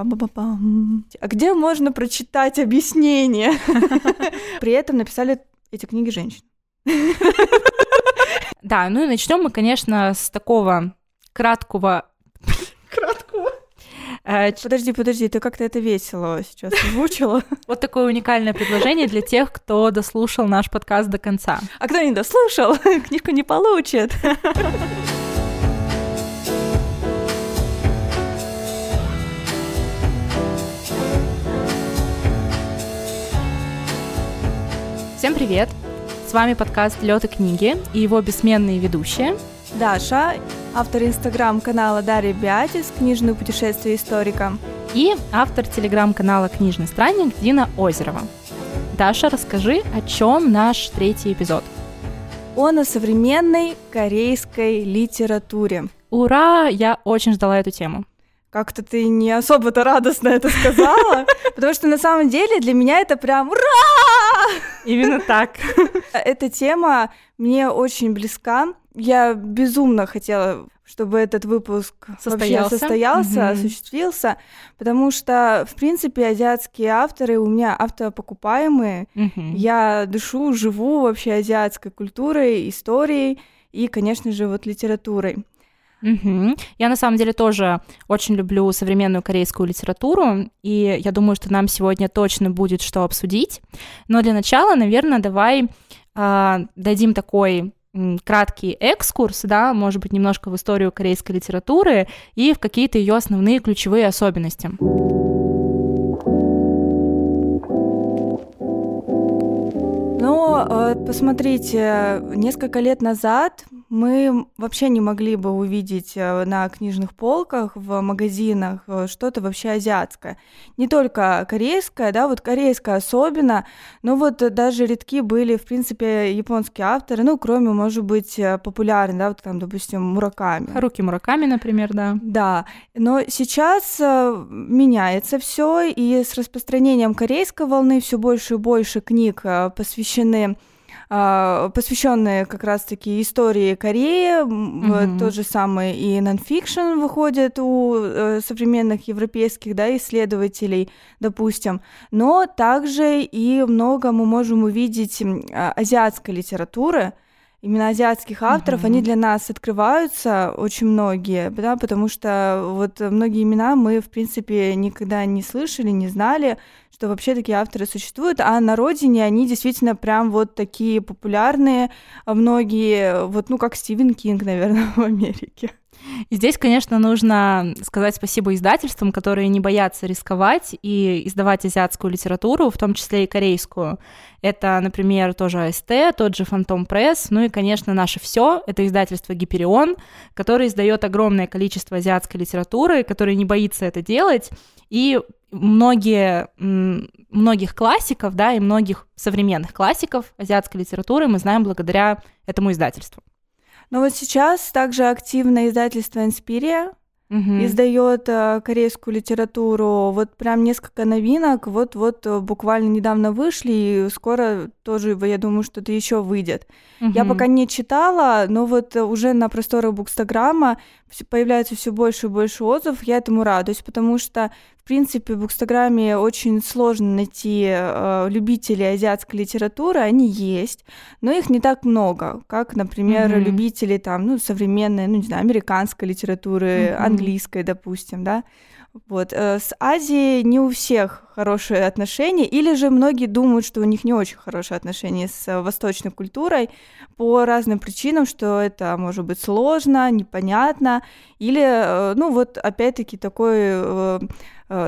Пам-пам-пам. А где можно прочитать объяснение? При этом написали эти книги женщин. Да, ну и начнем мы, конечно, с такого краткого... Краткого? Э, подожди, подожди, ты как-то это весело сейчас озвучила. Вот такое уникальное предложение для тех, кто дослушал наш подкаст до конца. А кто не дослушал, книжку не получит. Всем привет! С вами подкаст «Лёд и книги» и его бессменные ведущие Даша, автор инстаграм-канала Дарья Биатис «Книжные путешествия историка» и автор телеграм-канала «Книжный странник» Дина Озерова. Даша, расскажи, о чем наш третий эпизод? Он о современной корейской литературе. Ура! Я очень ждала эту тему как-то ты не особо-то радостно это сказала, потому что на самом деле для меня это прям ура! Именно так. Эта тема мне очень близка. Я безумно хотела, чтобы этот выпуск состоялся, состоялся mm осуществился, потому что, в принципе, азиатские авторы у меня автопокупаемые. mm Я дышу, живу вообще азиатской культурой, историей и, конечно же, вот литературой. Угу. Я на самом деле тоже очень люблю современную корейскую литературу, и я думаю, что нам сегодня точно будет что обсудить. Но для начала, наверное, давай э, дадим такой краткий экскурс, да, может быть, немножко в историю корейской литературы и в какие-то ее основные ключевые особенности. Ну, э, посмотрите, несколько лет назад мы вообще не могли бы увидеть э, на книжных полках, в магазинах э, что-то вообще азиатское. Не только корейское, да, вот корейское особенно, но вот даже редки были, в принципе, японские авторы, ну, кроме, может быть, э, популярных, да, вот там, допустим, Мураками. Харуки Мураками, например, да. Да, но сейчас меняется все, и с распространением корейской волны все больше и больше книг посвящены посвященные как раз-таки истории Кореи. Mm-hmm. Тот же самый и нонфикшн выходит у э, современных европейских да, исследователей, допустим. Но также и много мы можем увидеть а, азиатской литературы, именно азиатских авторов, mm-hmm. они для нас открываются очень многие, да, потому что вот многие имена мы, в принципе, никогда не слышали, не знали, что вообще такие авторы существуют, а на родине они действительно прям вот такие популярные, многие, вот, ну, как Стивен Кинг, наверное, в Америке. Здесь, конечно, нужно сказать спасибо издательствам, которые не боятся рисковать и издавать азиатскую литературу, в том числе и корейскую. Это, например, тоже АСТ, тот же Фантом Пресс, ну и, конечно, наше все. Это издательство Гиперион, которое издает огромное количество азиатской литературы, которое не боится это делать. И многие, многих классиков, да, и многих современных классиков азиатской литературы мы знаем благодаря этому издательству. Но вот сейчас также активно издательство «Инспирия», угу. издает э, корейскую литературу. Вот прям несколько новинок, вот-вот э, буквально недавно вышли, и скоро тоже, я думаю, что-то еще выйдет. Угу. Я пока не читала, но вот уже на просторах Букстаграма появляется все больше и больше отзывов, я этому радуюсь, потому что в принципе, в Букстаграме очень сложно найти э, любителей азиатской литературы, они есть, но их не так много, как, например, mm-hmm. любители там, ну, современной, ну, не знаю, американской литературы, mm-hmm. английской, допустим, да. Вот. Э, с Азией не у всех хорошие отношения, или же многие думают, что у них не очень хорошие отношения с э, восточной культурой по разным причинам, что это может быть сложно, непонятно, или, э, ну вот опять-таки такой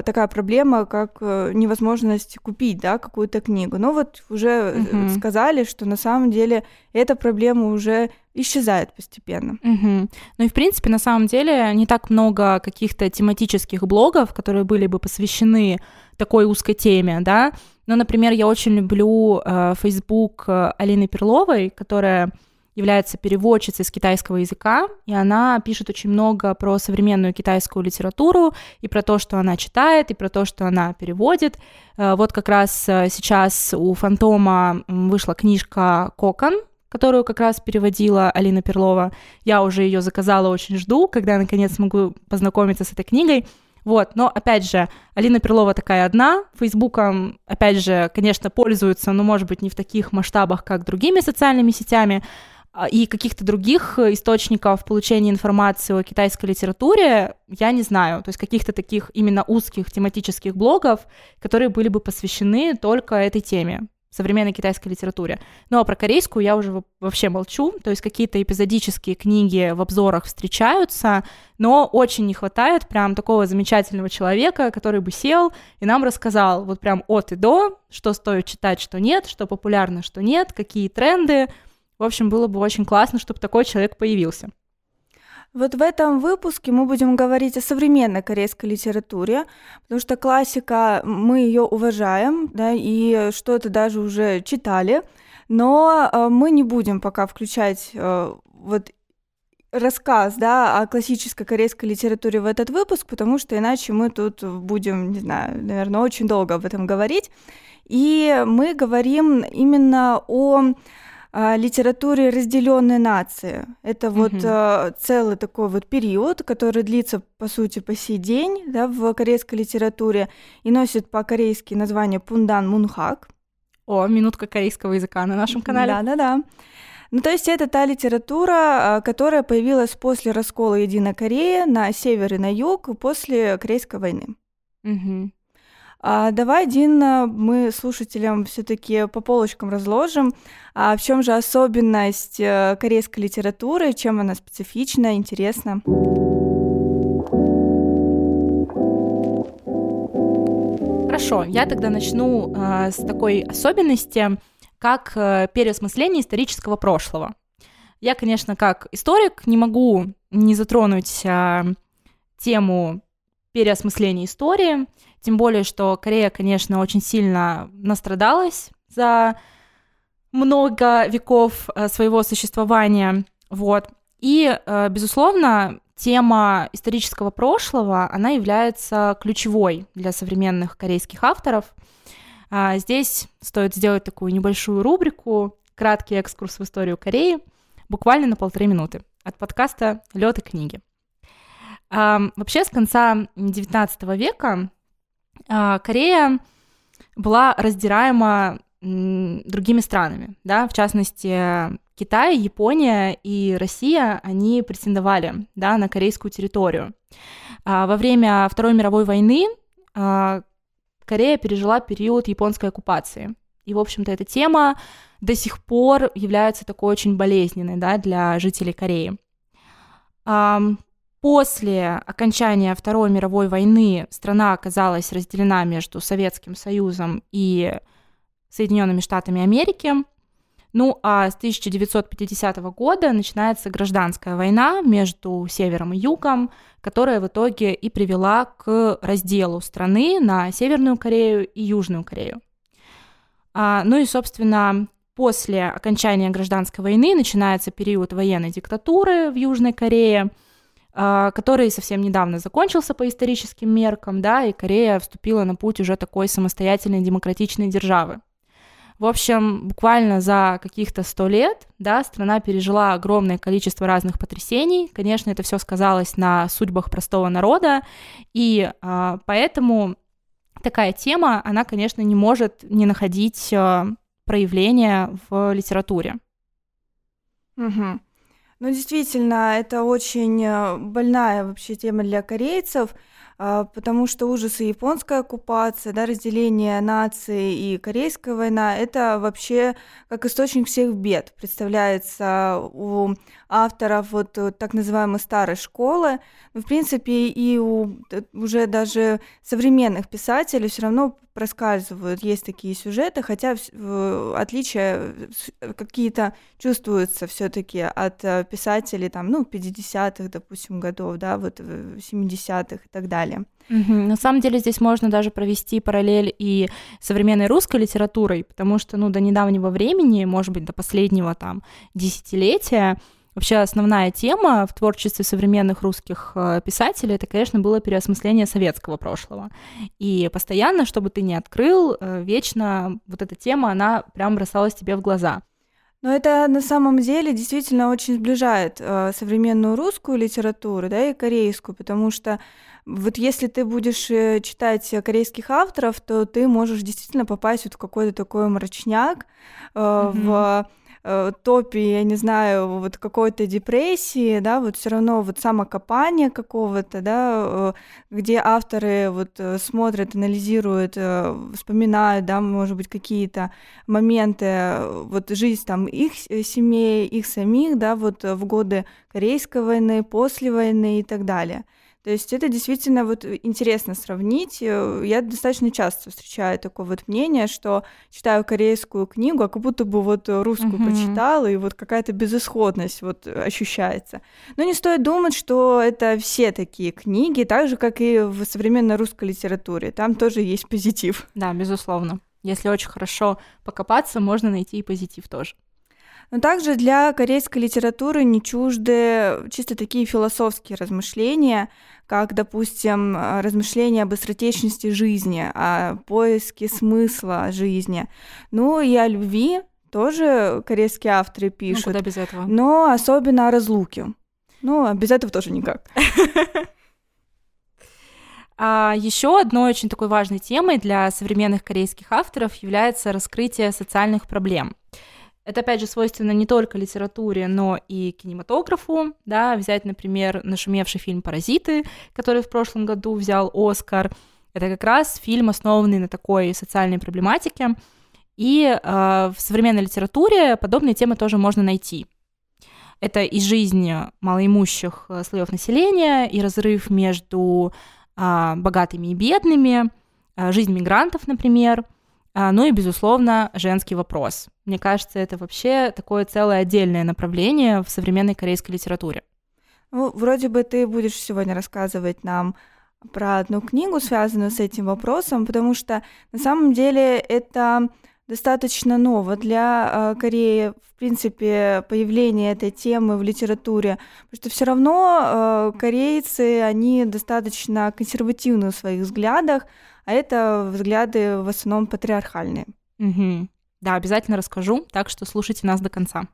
такая проблема, как невозможность купить, да, какую-то книгу. Но вот уже угу. сказали, что на самом деле эта проблема уже исчезает постепенно. Угу. Ну и в принципе на самом деле не так много каких-то тематических блогов, которые были бы посвящены такой узкой теме, да. Ну, например, я очень люблю э, Facebook Алины Перловой, которая является переводчицей с китайского языка, и она пишет очень много про современную китайскую литературу, и про то, что она читает, и про то, что она переводит. Э, вот как раз э, сейчас у Фантома вышла книжка «Кокон», которую как раз переводила Алина Перлова. Я уже ее заказала, очень жду, когда наконец смогу познакомиться с этой книгой. Вот, но опять же, Алина Перлова такая одна, Фейсбуком, опять же, конечно, пользуется, но, может быть, не в таких масштабах, как другими социальными сетями, а, и каких-то других источников получения информации о китайской литературе я не знаю. То есть каких-то таких именно узких тематических блогов, которые были бы посвящены только этой теме современной китайской литературе. Ну а про корейскую я уже вообще молчу, то есть какие-то эпизодические книги в обзорах встречаются, но очень не хватает прям такого замечательного человека, который бы сел и нам рассказал вот прям от и до, что стоит читать, что нет, что популярно, что нет, какие тренды. В общем, было бы очень классно, чтобы такой человек появился. Вот в этом выпуске мы будем говорить о современной корейской литературе, потому что классика, мы ее уважаем, да, и что-то даже уже читали, но э, мы не будем пока включать э, вот рассказ, да, о классической корейской литературе в этот выпуск, потому что иначе мы тут будем, не знаю, наверное, очень долго об этом говорить. И мы говорим именно о литературе разделенной нации. Это вот mm-hmm. целый такой вот период, который длится, по сути, по сей день да, в корейской литературе и носит по-корейски название Пундан Мунхак. О, минутка корейского языка на нашем канале. Да-да-да. Ну, то есть это та литература, а, которая появилась после раскола Единой Кореи на север и на юг после Корейской войны. Угу. А давай, Дина, мы слушателям все-таки по полочкам разложим, а в чем же особенность э, корейской литературы, чем она специфична, интересна. Хорошо, я тогда начну э, с такой особенности, как э, переосмысление исторического прошлого. Я, конечно, как историк не могу не затронуть э, тему переосмысления истории, тем более, что Корея, конечно, очень сильно настрадалась за много веков э, своего существования. Вот. И, э, безусловно, тема исторического прошлого, она является ключевой для современных корейских авторов. А, здесь стоит сделать такую небольшую рубрику, краткий экскурс в историю Кореи, буквально на полторы минуты, от подкаста «Лед и книги». Вообще, с конца XIX века Корея была раздираема другими странами, да, в частности, Китай, Япония и Россия, они претендовали, да, на корейскую территорию. А, во время Второй мировой войны а, Корея пережила период японской оккупации. И, в общем-то, эта тема до сих пор является такой очень болезненной, да, для жителей Кореи. После окончания Второй мировой войны страна оказалась разделена между Советским Союзом и Соединенными Штатами Америки. Ну а с 1950 года начинается гражданская война между Севером и Югом, которая в итоге и привела к разделу страны на Северную Корею и Южную Корею. А, ну и, собственно, после окончания гражданской войны начинается период военной диктатуры в Южной Корее – который совсем недавно закончился по историческим меркам, да, и Корея вступила на путь уже такой самостоятельной демократичной державы. В общем, буквально за каких-то сто лет, да, страна пережила огромное количество разных потрясений. Конечно, это все сказалось на судьбах простого народа, и э, поэтому такая тема, она, конечно, не может не находить э, проявления в литературе. Угу. Ну, действительно, это очень э, больная вообще тема для корейцев, а, потому что ужасы японской оккупации, да, разделение нации и корейская война, это вообще как источник всех бед. Представляется у авторов вот э, так называемой старой школы. Но, в принципе, и у уже даже современных писателей все равно проскальзывают, есть такие сюжеты, хотя отличия какие-то чувствуются все-таки от э, писателей там, ну, 50-х, допустим, годов, да, вот 70-х и так далее. На самом деле здесь можно даже провести параллель и современной русской литературой, потому что, ну, до недавнего времени, может быть, до последнего там десятилетия, Вообще основная тема в творчестве современных русских э, писателей это, конечно, было переосмысление советского прошлого. И постоянно, чтобы ты не открыл, э, вечно вот эта тема, она прям бросалась тебе в глаза. Но это на самом деле действительно очень сближает э, современную русскую литературу, да, и корейскую, потому что вот если ты будешь э, читать корейских авторов, то ты можешь действительно попасть вот в какой-то такой мрачняк, mm-hmm. в э, топе, я не знаю, вот какой-то депрессии, да, вот все равно вот самокопание какого-то, да, э, где авторы вот э, смотрят, анализируют, э, вспоминают, да, может быть, какие-то моменты, вот жизнь там их семей, их самих, да, вот в годы Корейской войны, после войны и так далее. То есть это действительно вот интересно сравнить. Э, я достаточно часто встречаю такое вот мнение, что читаю корейскую книгу, а как будто бы вот русскую mm-hmm. прочитала, и вот какая-то безысходность вот ощущается. Но не стоит думать, что это все такие книги, так же, как и в современной русской литературе. Там тоже есть позитив. Да, безусловно. Если очень хорошо покопаться, можно найти и позитив тоже. Но также для корейской литературы не чужды чисто такие философские размышления, как, допустим, размышления об быстротечности жизни, о поиске смысла жизни. Ну и о любви тоже корейские авторы пишут. Ну, куда без этого? Но особенно о разлуке. Ну, а без этого тоже никак. А еще одной очень такой важной темой для современных корейских авторов является раскрытие социальных проблем. Это, опять же, свойственно не только литературе, но и кинематографу. Да, взять, например, нашумевший фильм «Паразиты», который в прошлом году взял Оскар. Это как раз фильм, основанный на такой социальной проблематике. И э, в современной литературе подобные темы тоже можно найти. Это и жизнь малоимущих э, слоев населения, и разрыв между э, богатыми и бедными, э, жизнь мигрантов, например – ну и, безусловно, женский вопрос. Мне кажется, это вообще такое целое отдельное направление в современной корейской литературе. Ну, вроде бы ты будешь сегодня рассказывать нам про одну книгу, связанную с этим вопросом, потому что на самом деле это достаточно ново для э, Кореи, в принципе, появление этой темы в литературе, потому что все равно э, корейцы, они достаточно консервативны в своих взглядах, а это взгляды в основном патриархальные. Угу. Да, обязательно расскажу, так что слушайте нас до конца.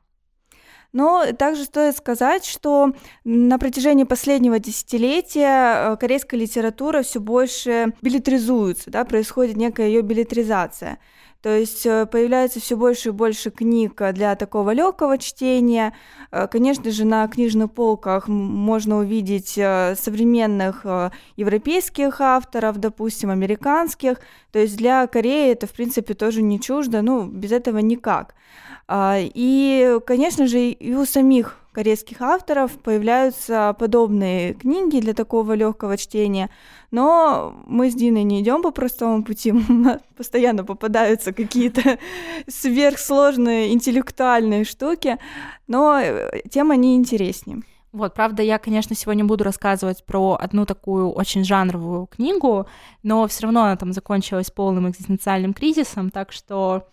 Но также стоит сказать, что на протяжении последнего десятилетия э, корейская литература все больше билетризуется, да, происходит некая ее билетризация. То есть э, появляется все больше и больше книг для такого легкого чтения. Э, конечно же, на книжных полках можно увидеть э, современных европейских авторов, допустим, американских. То есть для Кореи это, в принципе, тоже не чуждо, ну, без этого никак. А, и, конечно же, и у самих корейских авторов появляются подобные книги для такого легкого чтения, но мы с Диной не идем по простому пути, постоянно попадаются какие-то сверхсложные интеллектуальные штуки, но э, тема не интереснее. Вот, правда, я, конечно, сегодня буду рассказывать про одну такую очень жанровую книгу, но все равно она там закончилась полным экзистенциальным кризисом, так что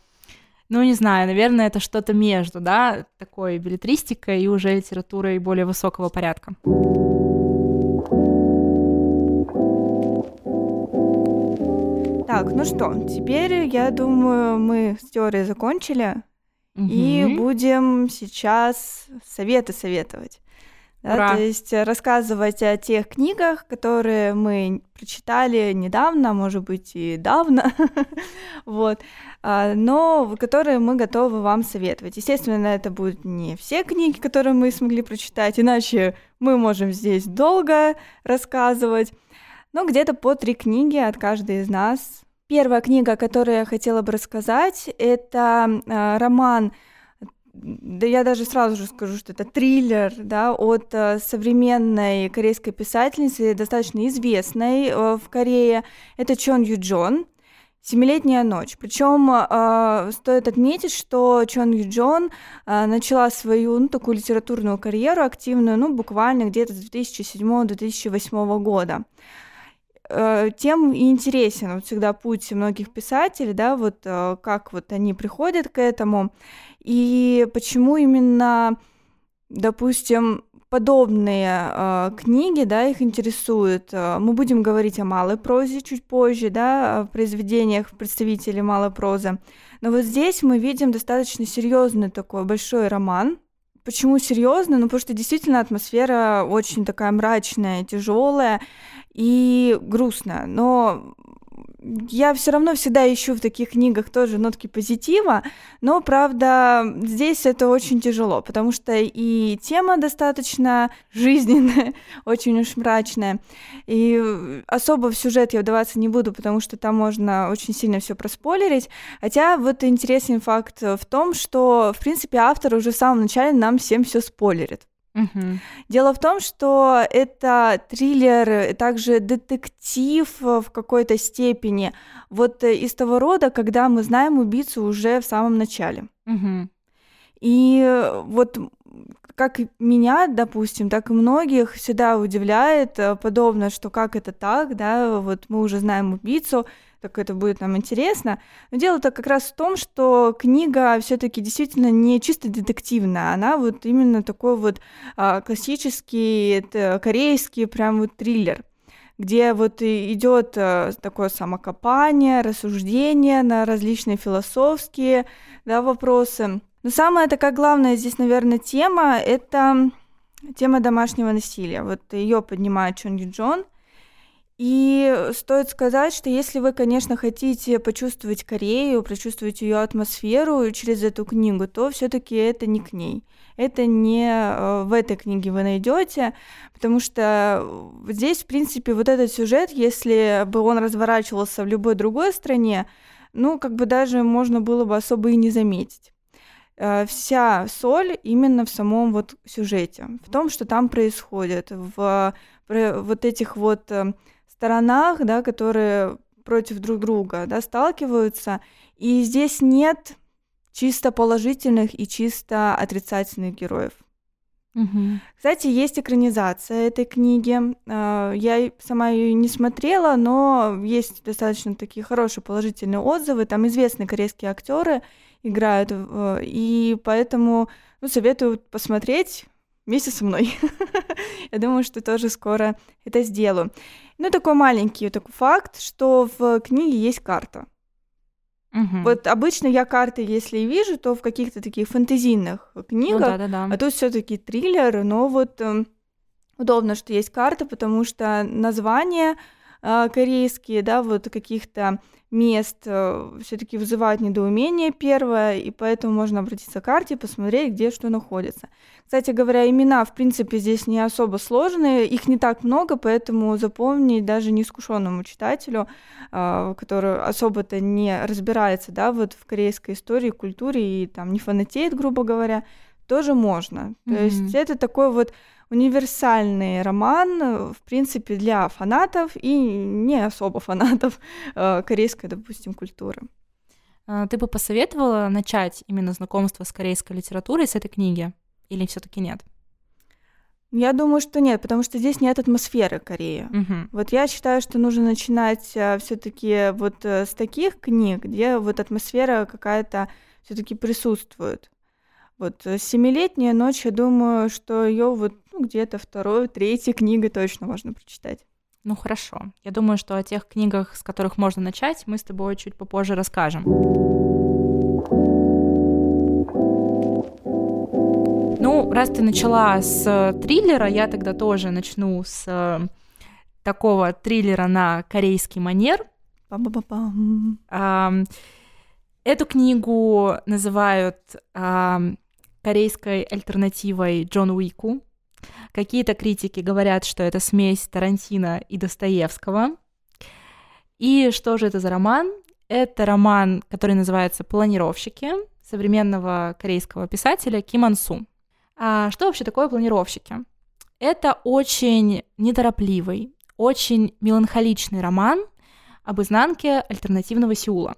ну, не знаю, наверное, это что-то между, да, такой билетристикой и уже литературой более высокого порядка. Так, ну что, теперь, я думаю, мы с теорией закончили, угу. и будем сейчас советы советовать. Да, то есть рассказывать о тех книгах, которые мы прочитали недавно, может быть, и давно, вот, а, но которые мы готовы вам советовать. Естественно, это будут не все книги, которые мы смогли прочитать, иначе мы можем здесь долго рассказывать, но где-то по три книги от каждой из нас. Первая книга, которую я хотела бы рассказать, это а, роман да я даже сразу же скажу, что это триллер, да, от э, современной корейской писательницы, достаточно известной э, в Корее. Это Чон Ю Джон. Семилетняя ночь. Причем э, стоит отметить, что Чон Ю Джон э, начала свою ну, такую литературную карьеру активную, ну, буквально где-то с 2007-2008 года э, тем и интересен вот всегда путь многих писателей, да, вот как вот они приходят к этому. И почему именно, допустим, подобные э, книги, да, их интересуют. Э, мы будем говорить о малой прозе чуть позже, да, о произведениях представителей малой прозы. Но вот здесь мы видим достаточно серьезный такой большой роман, почему серьезно? Ну, потому что действительно атмосфера очень такая мрачная, тяжелая и грустная. Но я все равно всегда ищу в таких книгах тоже нотки позитива, но, правда, здесь это очень тяжело, потому что и тема достаточно жизненная, очень уж мрачная, и особо в сюжет я вдаваться не буду, потому что там можно очень сильно все проспойлерить, хотя вот интересный факт в том, что, в принципе, автор уже в самом начале нам всем все спойлерит. Угу. Дело в том, что это триллер, также детектив в какой-то степени, вот э, из того рода, когда мы знаем убийцу уже в самом начале. Угу. И вот как меня, допустим, так и многих всегда удивляет э, подобно, что как это так, да, вот мы уже знаем убийцу, так это будет нам интересно. Но дело-то как раз в том, что книга все-таки действительно не чисто детективная, она вот именно такой вот а, классический корейский прям вот триллер где вот идет а, такое самокопание, рассуждение на различные философские да, вопросы. Но самая такая главная здесь, наверное, тема — это тема домашнего насилия. Вот ее поднимает Чон Джон — и стоит сказать, что если вы, конечно, хотите почувствовать Корею, прочувствовать ее атмосферу через эту книгу, то все-таки это не к ней. Это не э, в этой книге вы найдете, потому что здесь, в принципе, вот этот сюжет, если бы он разворачивался в любой другой стране, ну, как бы даже можно было бы особо и не заметить э, вся соль именно в самом вот сюжете, в том, что там происходит, в вот этих вот э, сторонах, да, которые против друг друга да, сталкиваются. И здесь нет чисто положительных и чисто отрицательных героев. Угу. Кстати, есть экранизация этой книги. А, я сама ее не смотрела, но есть достаточно такие хорошие положительные отзывы. Там известные корейские актеры играют, и поэтому ну, советую посмотреть вместе со мной. Я думаю, что тоже скоро это сделаю. Ну, такой маленький такой факт, что в книге есть карта. Угу. Вот обычно я карты, если вижу, то в каких-то таких фэнтезийных книгах, ну, да, да, да. а тут все-таки триллер, но вот э, удобно, что есть карта, потому что название корейские, да, вот каких-то мест э, все-таки вызывают недоумение первое, и поэтому можно обратиться к карте, посмотреть, где что находится. Кстати говоря, имена, в принципе, здесь не особо сложные, их не так много, поэтому запомнить даже неискушенному читателю, э, который особо-то не разбирается, да, вот в корейской истории, культуре и там не фанатеет, грубо говоря, тоже можно. Mm-hmm. То есть это такой вот универсальный роман, э, в принципе, для фанатов и не особо фанатов э, корейской, допустим, культуры. А, ты бы посоветовала начать именно знакомство с корейской литературой с этой книги или все-таки нет? Я думаю, что нет, потому что здесь нет атмосферы Кореи. Угу. Вот я считаю, что нужно начинать э, все-таки вот с таких книг, где вот атмосфера какая-то все-таки присутствует. Вот семилетняя ночь, я думаю, что ее вот ну, где-то второй, третьей книгой точно можно прочитать. Ну хорошо. Я думаю, что о тех книгах, с которых можно начать, мы с тобой чуть попозже расскажем. Ну, раз ты начала с триллера, я тогда тоже начну с э, такого триллера на корейский манер. Эту книгу называют корейской альтернативой Джон Уику. Какие-то критики говорят, что это смесь Тарантино и Достоевского. И что же это за роман? Это роман, который называется «Планировщики» современного корейского писателя Ким Ансу. А что вообще такое планировщики? Это очень неторопливый, очень меланхоличный роман об изнанке альтернативного Сеула.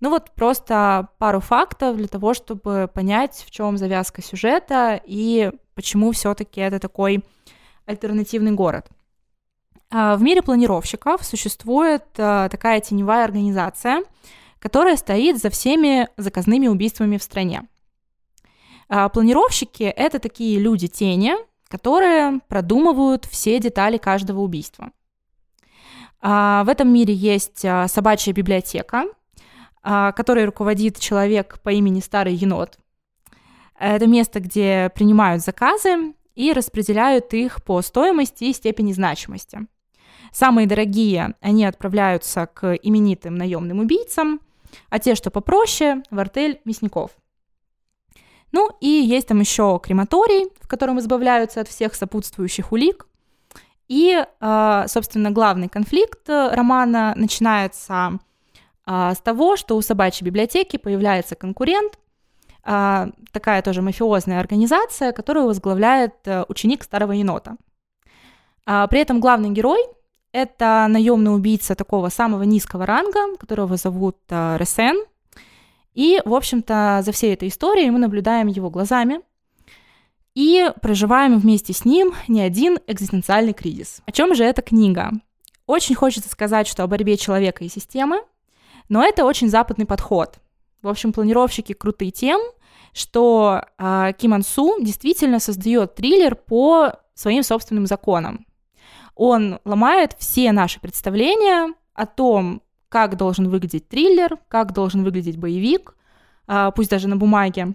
Ну вот просто пару фактов для того, чтобы понять, в чем завязка сюжета и почему все-таки это такой альтернативный город. А, в мире планировщиков существует а, такая теневая организация, которая стоит за всеми заказными убийствами в стране. А, планировщики — это такие люди-тени, которые продумывают все детали каждого убийства. В этом мире есть собачья библиотека, которой руководит человек по имени Старый Енот. Это место, где принимают заказы и распределяют их по стоимости и степени значимости. Самые дорогие, они отправляются к именитым наемным убийцам, а те, что попроще, в артель мясников. Ну и есть там еще крематорий, в котором избавляются от всех сопутствующих улик. И, а, собственно, главный конфликт романа начинается а, с того, что у собачьей библиотеки появляется конкурент, а, такая тоже мафиозная организация, которую возглавляет э, ученик старого енота. При этом главный герой это наемный убийца такого самого низкого ранга, которого зовут э, Ресен. И, в общем-то, за всей этой историей мы наблюдаем его глазами и проживаем вместе с ним не один экзистенциальный кризис. О чем же эта книга? Очень хочется сказать, что о борьбе человека и системы, но это очень западный подход. В общем, планировщики крутые тем, что э, Ким Ан Су действительно создает триллер по своим собственным законам. Он ломает все наши представления о том, как должен выглядеть триллер, как должен выглядеть боевик, а, пусть даже на бумаге.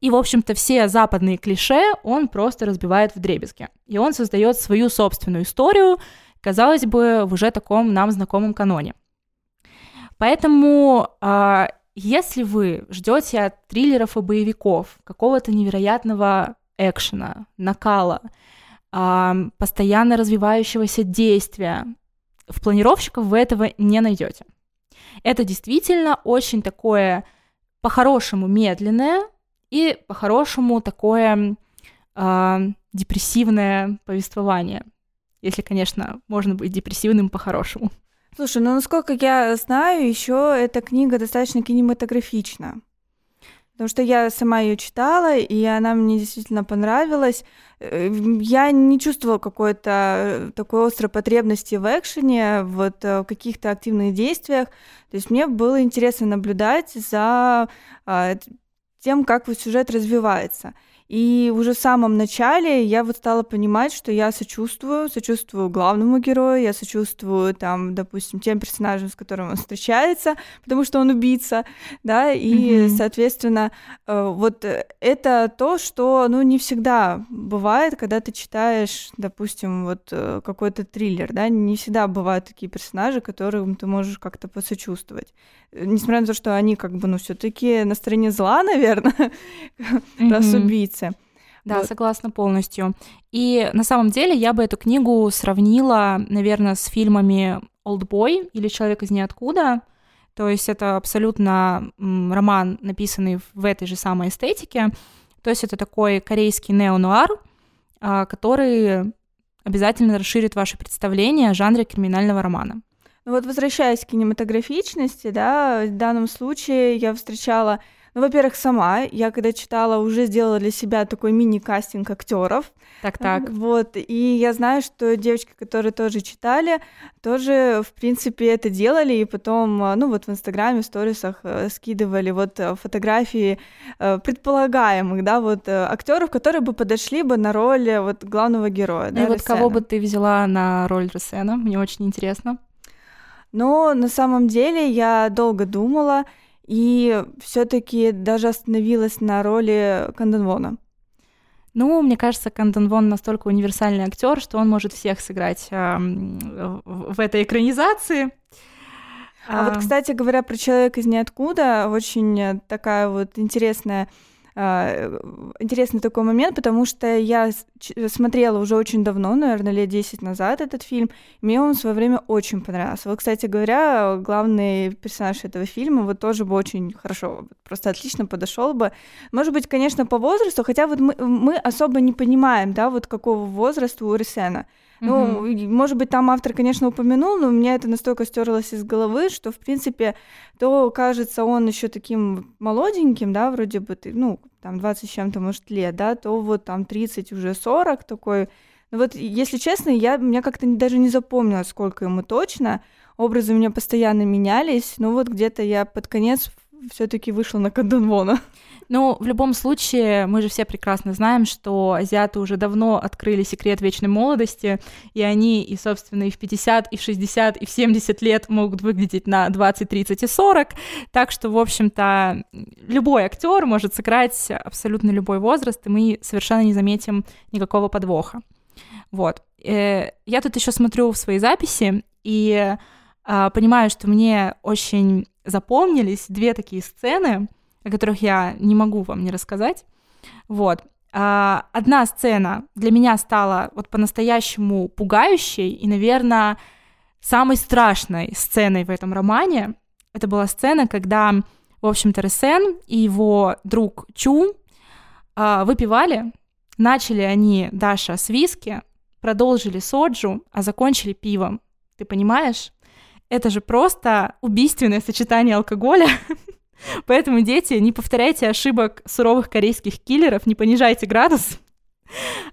И, в общем-то, все западные клише он просто разбивает в дребезги. И он создает свою собственную историю, казалось бы, в уже таком нам знакомом каноне. Поэтому, а, если вы ждете от триллеров и боевиков какого-то невероятного экшена, накала, постоянно развивающегося действия. В планировщиках вы этого не найдете. Это действительно очень такое по-хорошему медленное и по-хорошему такое э, депрессивное повествование. Если, конечно, можно быть депрессивным по-хорошему. Слушай, ну насколько я знаю, еще эта книга достаточно кинематографична. Потому что я сама ее читала, и она мне действительно понравилась. Э, я не чувствовала какой-то э, такой острой потребности в экшене, вот э, в каких-то активных действиях. То есть мне было интересно наблюдать за а, тем, как вот сюжет развивается. И уже в самом начале я вот стала понимать, что я сочувствую, сочувствую главному герою, я сочувствую там, допустим, тем персонажам, с которыми он встречается, потому что он убийца, да, и, mm-hmm. соответственно, э, вот это то, что, ну, не всегда бывает, когда ты читаешь, допустим, вот э, какой-то триллер, да, не всегда бывают такие персонажи, которым ты можешь как-то посочувствовать несмотря на то, что они как бы, ну, все таки на стороне зла, наверное, mm-hmm. раз убийцы. Да, вот. согласна полностью. И на самом деле я бы эту книгу сравнила, наверное, с фильмами «Олдбой» или «Человек из ниоткуда». То есть это абсолютно роман, написанный в этой же самой эстетике. То есть это такой корейский неонуар, а, который обязательно расширит ваше представление о жанре криминального романа. Ну вот возвращаясь к кинематографичности, да, в данном случае я встречала, ну, во-первых, сама, я когда читала, уже сделала для себя такой мини-кастинг актеров. Так-так. Вот, и я знаю, что девочки, которые тоже читали, тоже, в принципе, это делали, и потом, ну, вот в Инстаграме, в сторисах э, скидывали вот э, фотографии э, предполагаемых, да, вот актеров, которые бы подошли бы на роль вот главного героя. Ну, да, и вот кого бы ты взяла на роль Ресена? Мне очень интересно. Но на самом деле я долго думала и все-таки даже остановилась на роли Канденвона. Ну, мне кажется, Канден Вон настолько универсальный актер, что он может всех сыграть э, в этой экранизации. А, а вот, кстати говоря, про человека из ниоткуда очень такая вот интересная интересный такой момент, потому что я смотрела уже очень давно, наверное, лет 10 назад этот фильм, мне он в свое время очень понравился. Вот, кстати говоря, главный персонаж этого фильма вот тоже бы очень хорошо, просто отлично подошел бы. Может быть, конечно, по возрасту, хотя вот мы, мы особо не понимаем, да, вот какого возраста у Ресена. Ну, mm-hmm. может быть, там автор, конечно, упомянул, но у меня это настолько стерлось из головы, что, в принципе, то кажется он еще таким молоденьким, да, вроде бы ты, ну, там 20 с чем-то, может, лет, да, то вот там 30, уже 40 такой. Ну вот, если честно, я, меня как-то даже не запомнила, сколько ему точно. Образы у меня постоянно менялись, но вот где-то я под конец все-таки вышла на Кандонвона. Ну, в любом случае, мы же все прекрасно знаем, что азиаты уже давно открыли секрет вечной молодости, и они и, собственно, и в 50, и в 60, и в 70 лет могут выглядеть на 20, 30 и 40. Так что, в общем-то, любой актер может сыграть абсолютно любой возраст, и мы совершенно не заметим никакого подвоха. Вот. Э, я тут еще смотрю в свои записи и а, понимаю, что мне очень запомнились две такие сцены, о которых я не могу вам не рассказать. Вот. А, одна сцена для меня стала вот по-настоящему пугающей и, наверное, самой страшной сценой в этом романе. Это была сцена, когда, в общем-то, Ресен и его друг Чу а, выпивали. Начали они, Даша, с виски, продолжили соджу, а закончили пивом. Ты понимаешь? Это же просто убийственное сочетание алкоголя Поэтому, дети, не повторяйте ошибок суровых корейских киллеров, не понижайте градус.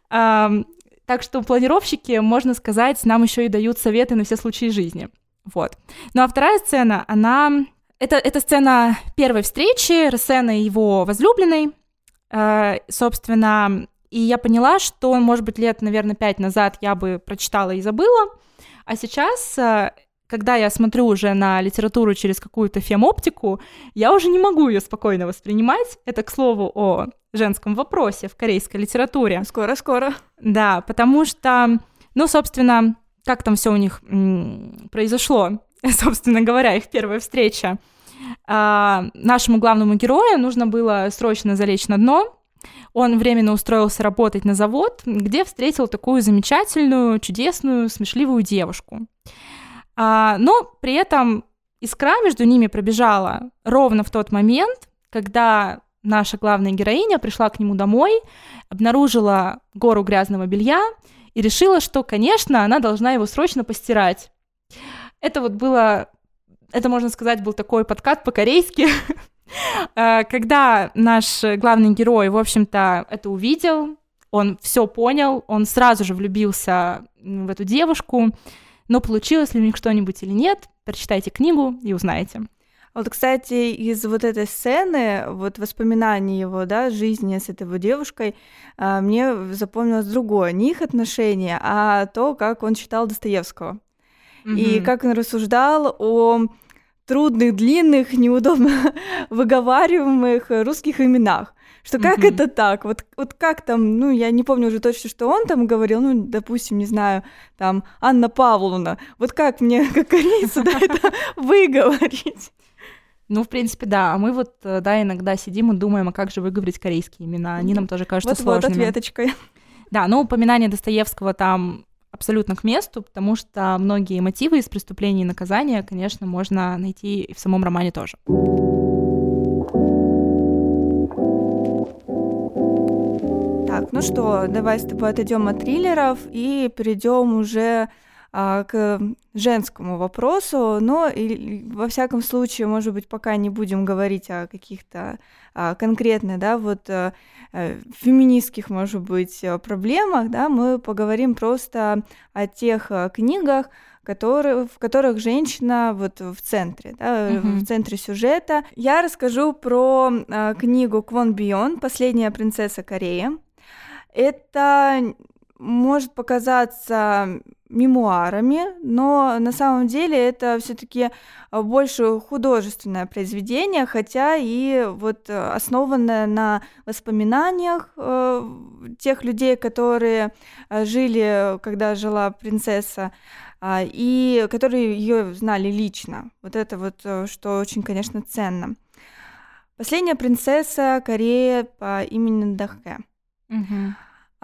Так что планировщики, можно сказать, нам еще и дают советы на все случаи жизни. Вот. Ну а вторая сцена, она... Это, это сцена первой встречи Ресена и его возлюбленной. Э, собственно, и я поняла, что, может быть, лет, наверное, пять назад я бы прочитала и забыла, а сейчас э, когда я смотрю уже на литературу через какую-то фемоптику, я уже не могу ее спокойно воспринимать. Это, к слову, о женском вопросе в корейской литературе. Скоро-скоро. Да, потому что, ну, собственно, как там все у них произошло, собственно говоря, их первая встреча. А, нашему главному герою нужно было срочно залечь на дно. Он временно устроился работать на завод, где встретил такую замечательную, чудесную, смешливую девушку. А, но при этом искра между ними пробежала ровно в тот момент, когда наша главная героиня пришла к нему домой, обнаружила гору грязного белья и решила, что, конечно, она должна его срочно постирать. Это вот было, это, можно сказать, был такой подкат по-корейски, а, когда наш главный герой, в общем-то, это увидел, он все понял, он сразу же влюбился в эту девушку, но получилось ли у них что-нибудь или нет, прочитайте книгу и узнаете. Вот, кстати, из вот этой сцены, вот воспоминаний его, да, жизни с этой девушкой, а, мне запомнилось другое, не их отношения, а то, как он читал Достоевского. Mm-hmm. И как он рассуждал о трудных, длинных, неудобно выговариваемых русских именах что как mm-hmm. это так? Вот, вот как там, ну, я не помню уже точно, что он там говорил, ну, допустим, не знаю, там, Анна Павловна. Вот как мне, как корейцу, да, это выговорить? Ну, в принципе, да. А мы вот, э, да, иногда сидим и думаем, а как же выговорить корейские имена. Они нам тоже кажутся вот, сложными. Вот ответочкой. Да, ну, упоминание Достоевского там абсолютно к месту, потому что многие мотивы из преступления и наказания, конечно, можно найти и в самом романе тоже. Ну что, давай с тобой отойдем от триллеров и перейдем уже а, к женскому вопросу, но и, во всяком случае, может быть, пока не будем говорить о каких-то а, конкретных, да, вот а, феминистских, может быть, проблемах, да, мы поговорим просто о тех а, книгах, которые, в которых женщина вот в центре, да, mm-hmm. в центре сюжета. Я расскажу про э, книгу Квон Бион «Последняя принцесса Кореи». Это может показаться мемуарами, но на самом деле это все-таки больше художественное произведение, хотя и вот основанное на воспоминаниях э, тех людей, которые э, жили, когда жила принцесса, э, и которые ее знали лично. Вот это вот, э, что очень, конечно, ценно. Последняя принцесса Кореи по имени Дахе. Угу.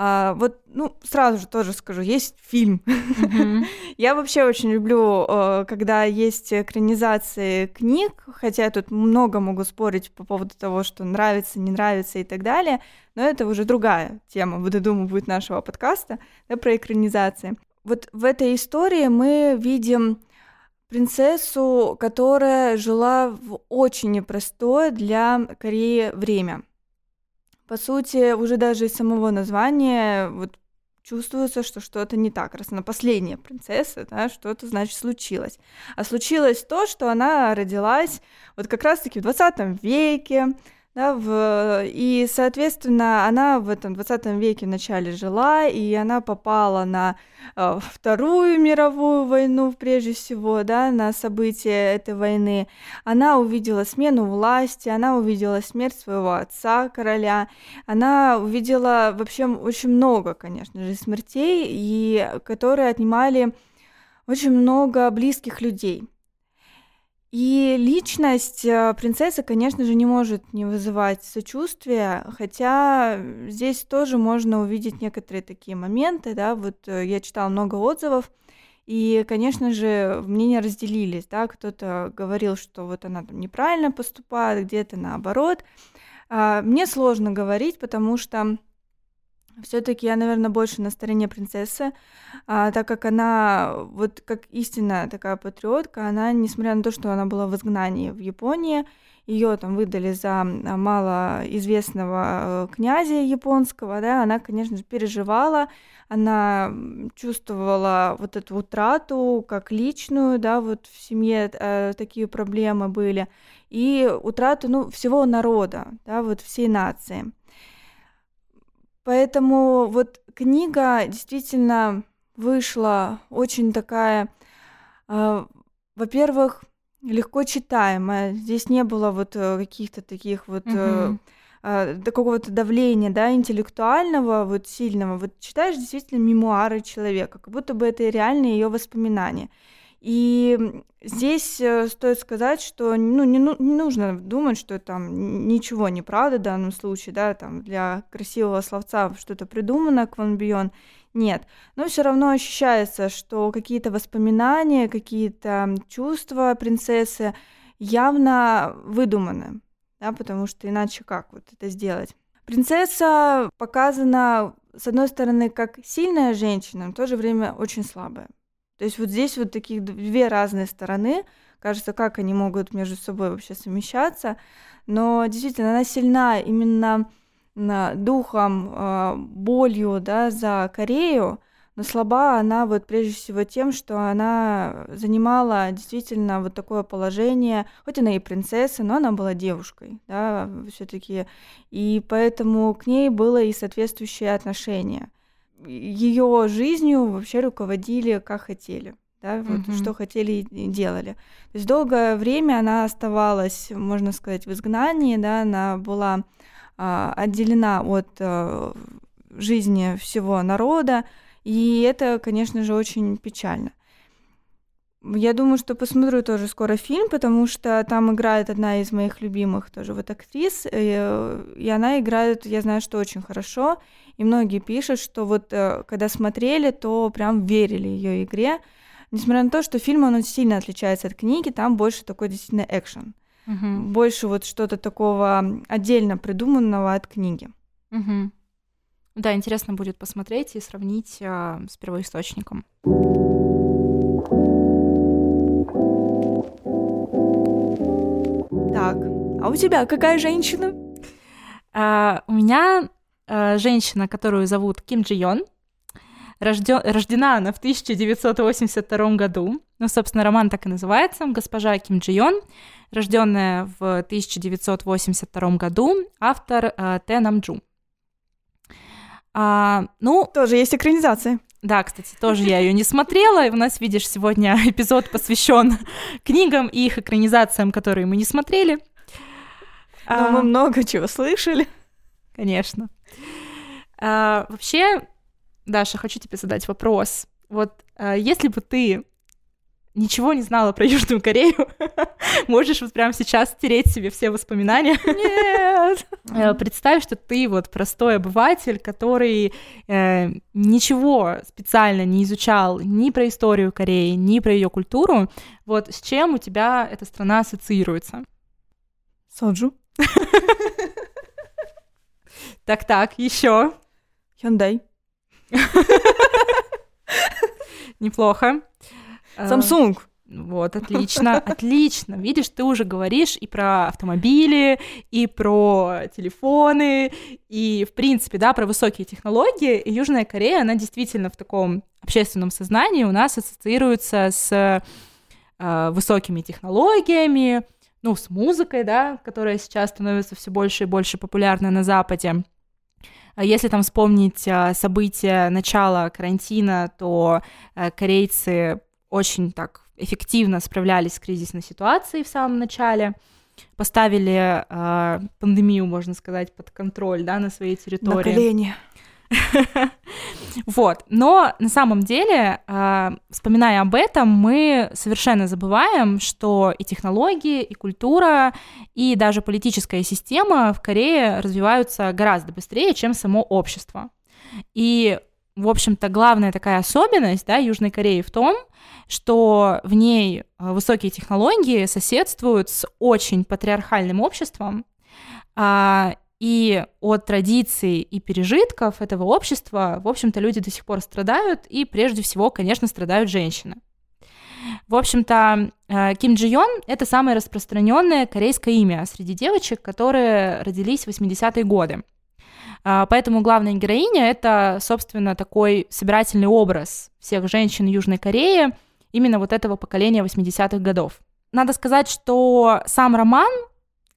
А, вот, ну, сразу же тоже скажу, есть фильм. Mm-hmm. я вообще очень люблю, э, когда есть экранизации книг, хотя я тут много могу спорить по поводу того, что нравится, не нравится и так далее, но это уже другая тема, вот я думаю, будет нашего подкаста, да, про экранизации. Вот в этой истории мы видим принцессу, которая жила в очень непростое для Кореи время. По сути, уже даже из самого названия вот чувствуется, что что-то не так, раз она последняя принцесса, да, что-то, значит, случилось. А случилось то, что она родилась вот как раз-таки в 20 веке, да, в... И, соответственно, она в этом 20 веке в начале жила, и она попала на э, Вторую мировую войну, прежде всего, да, на события этой войны. Она увидела смену власти, она увидела смерть своего отца, короля, она увидела вообще очень много, конечно же, смертей, и которые отнимали очень много близких людей. И личность э, принцессы, конечно же, не может не вызывать сочувствия, хотя здесь тоже можно увидеть некоторые такие моменты, да, вот э, я читала много отзывов, и, конечно же, мнения разделились, да, кто-то говорил, что вот она там неправильно поступает, где-то наоборот. А, мне сложно говорить, потому что все-таки я, наверное, больше на стороне принцессы, а, так как она, вот как истинная такая патриотка, она, несмотря на то, что она была в изгнании в Японии, ее там выдали за малоизвестного э, князя японского, да, она, конечно же, переживала, она чувствовала вот эту утрату как личную, да, вот в семье э, такие проблемы были, и утрату, ну, всего народа, да, вот всей нации. Поэтому вот книга действительно вышла очень такая, э, во-первых, легко читаемая. Здесь не было вот э, каких-то таких вот э, э, какого-то давления, да, интеллектуального, вот сильного. Вот читаешь действительно мемуары человека, как будто бы это реальные ее воспоминания. И здесь э, стоит сказать, что ну, не, ну, не нужно думать, что там ничего не правда в данном случае, да, там для красивого словца что-то придумано, Кванбион. Нет, но все равно ощущается, что какие-то воспоминания, какие-то чувства принцессы явно выдуманы, да, потому что иначе как вот это сделать? Принцесса показана, с одной стороны, как сильная женщина, но в то же время очень слабая. То есть вот здесь вот таких две разные стороны. Кажется, как они могут между собой вообще совмещаться. Но действительно, она сильна именно духом, а, болью да, за Корею, но слаба она вот прежде всего тем, что она занимала действительно вот такое положение, хоть она и принцесса, но она была девушкой, да, все-таки, и поэтому к ней было и соответствующее отношение ее жизнью вообще руководили как хотели. Да, вот mm-hmm. что хотели и делали. То есть долгое время она оставалась, можно сказать, в изгнании, да, она была а, отделена от а, жизни всего народа, и это, конечно же, очень печально. Я думаю, что посмотрю тоже скоро фильм, потому что там играет одна из моих любимых тоже вот актрис, и, и она играет, я знаю, что очень хорошо, и многие пишут, что вот э, когда смотрели, то прям верили ее игре. Несмотря на то, что фильм, он сильно отличается от книги, там больше такой действительно экшен. Угу. Больше вот что-то такого отдельно придуманного от книги. Угу. Да, интересно будет посмотреть и сравнить а, с первоисточником. Так, а у тебя какая женщина? А, у меня Э, женщина, которую зовут Ким Джи Йон. Рожден... Рождена она в 1982 году. Ну, собственно, роман так и называется «Госпожа Ким Джи Йон», рожденная в 1982 году, автор э, Тэ Намджу. А, ну, тоже есть экранизация. Да, кстати, тоже я ее не смотрела. И у нас, видишь, сегодня эпизод посвящен книгам и их экранизациям, которые мы не смотрели. Но а, мы много чего слышали. Конечно. А, вообще, Даша, хочу тебе задать вопрос. Вот а, если бы ты ничего не знала про Южную Корею, можешь вот прямо сейчас стереть себе все воспоминания. Нет! Э, представь, что ты вот простой обыватель, который э, ничего специально не изучал ни про историю Кореи, ни про ее культуру. Вот с чем у тебя эта страна ассоциируется? Соджу. Так-так, еще. Hyundai. Неплохо. Samsung. Вот, отлично, отлично. Видишь, ты уже говоришь и про автомобили, и про телефоны, и, в принципе, да, про высокие технологии. И Южная Корея, она действительно в таком общественном сознании у нас ассоциируется с э, высокими технологиями, ну, с музыкой, да, которая сейчас становится все больше и больше популярна на Западе. А если там вспомнить э, события начала карантина, то э, корейцы очень так эффективно справлялись с кризисной ситуацией в самом начале, поставили э, пандемию, можно сказать, под контроль, да, на своей территории. На колени. Вот. Но на самом деле, э, вспоминая об этом, мы совершенно забываем, что и технологии, и культура, и даже политическая система в Корее развиваются гораздо быстрее, чем само общество. И, в общем-то, главная такая особенность да, Южной Кореи в том, что в ней э, высокие технологии соседствуют с очень патриархальным обществом, а, и от традиций и пережитков этого общества, в общем-то, люди до сих пор страдают, и прежде всего, конечно, страдают женщины. В общем-то, э, Ким Джи Йон — это самое распространенное корейское имя среди девочек, которые родились в 80-е годы. А, поэтому главная героиня — это, собственно, такой собирательный образ всех женщин Южной Кореи, именно вот этого поколения 80-х годов. Надо сказать, что сам роман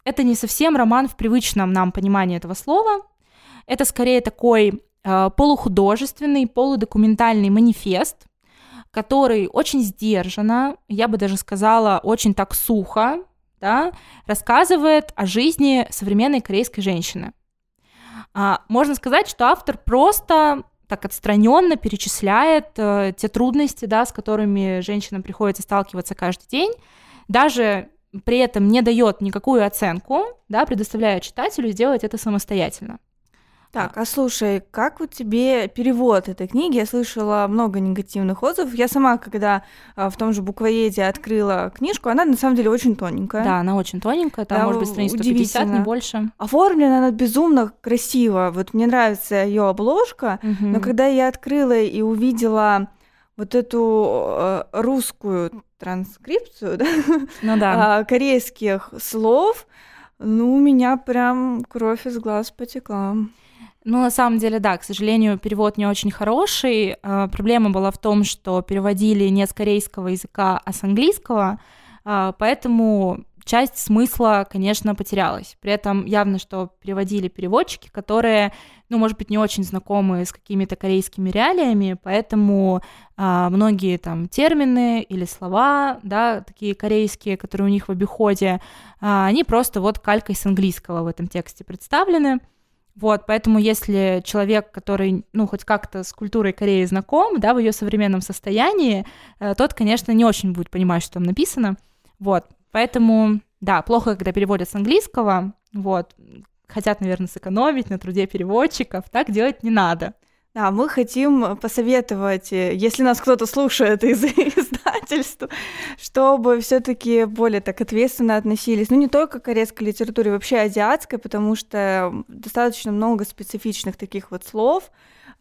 это не совсем роман в привычном нам понимании этого слова. Это скорее такой э, полухудожественный, полудокументальный манифест, который очень сдержанно, я бы даже сказала, очень так сухо, да, рассказывает о жизни современной корейской женщины. А, можно сказать, что автор просто так отстраненно перечисляет э, те трудности, да, с которыми женщинам приходится сталкиваться каждый день, даже при этом не дает никакую оценку, да, предоставляя читателю сделать это самостоятельно. Так, а слушай, как вот тебе перевод этой книги? Я слышала много негативных отзывов. Я сама, когда а, в том же буквоеде открыла книжку, она на самом деле очень тоненькая. Да, она очень тоненькая, там да, может быть страниц 150, не больше. Оформлена она безумно красиво. Вот мне нравится ее обложка, угу. но когда я открыла и увидела вот эту э, русскую транскрипцию, да? Ну да. А, корейских слов, ну, у меня прям кровь из глаз потекла. Ну, на самом деле, да, к сожалению, перевод не очень хороший. А, проблема была в том, что переводили не с корейского языка, а с английского, а, поэтому часть смысла, конечно, потерялась. При этом явно, что переводили переводчики, которые, ну, может быть, не очень знакомы с какими-то корейскими реалиями, поэтому а, многие там термины или слова, да, такие корейские, которые у них в обиходе, а, они просто вот калькой с английского в этом тексте представлены. Вот, поэтому если человек, который, ну, хоть как-то с культурой Кореи знаком, да, в ее современном состоянии, э, тот, конечно, не очень будет понимать, что там написано. Вот, Поэтому, да, плохо, когда переводят с английского, вот, хотят, наверное, сэкономить на труде переводчиков, так делать не надо. Да, мы хотим посоветовать, э, если нас кто-то слушает из издательств, чтобы все-таки более так ответственно относились, ну не только к корейской литературе, вообще азиатской, потому что достаточно много специфичных таких вот слов,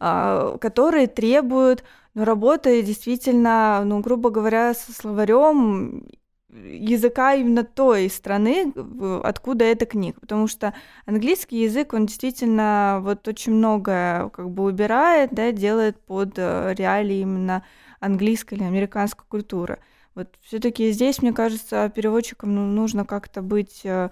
а, которые требуют ну, работы действительно, ну, грубо говоря, со словарем языка именно той страны, откуда эта книга, потому что английский язык, он действительно вот очень многое как бы убирает, да, делает под э, реалии именно английской или американской культуры. Вот все-таки здесь, мне кажется, переводчикам ну, нужно как-то быть э,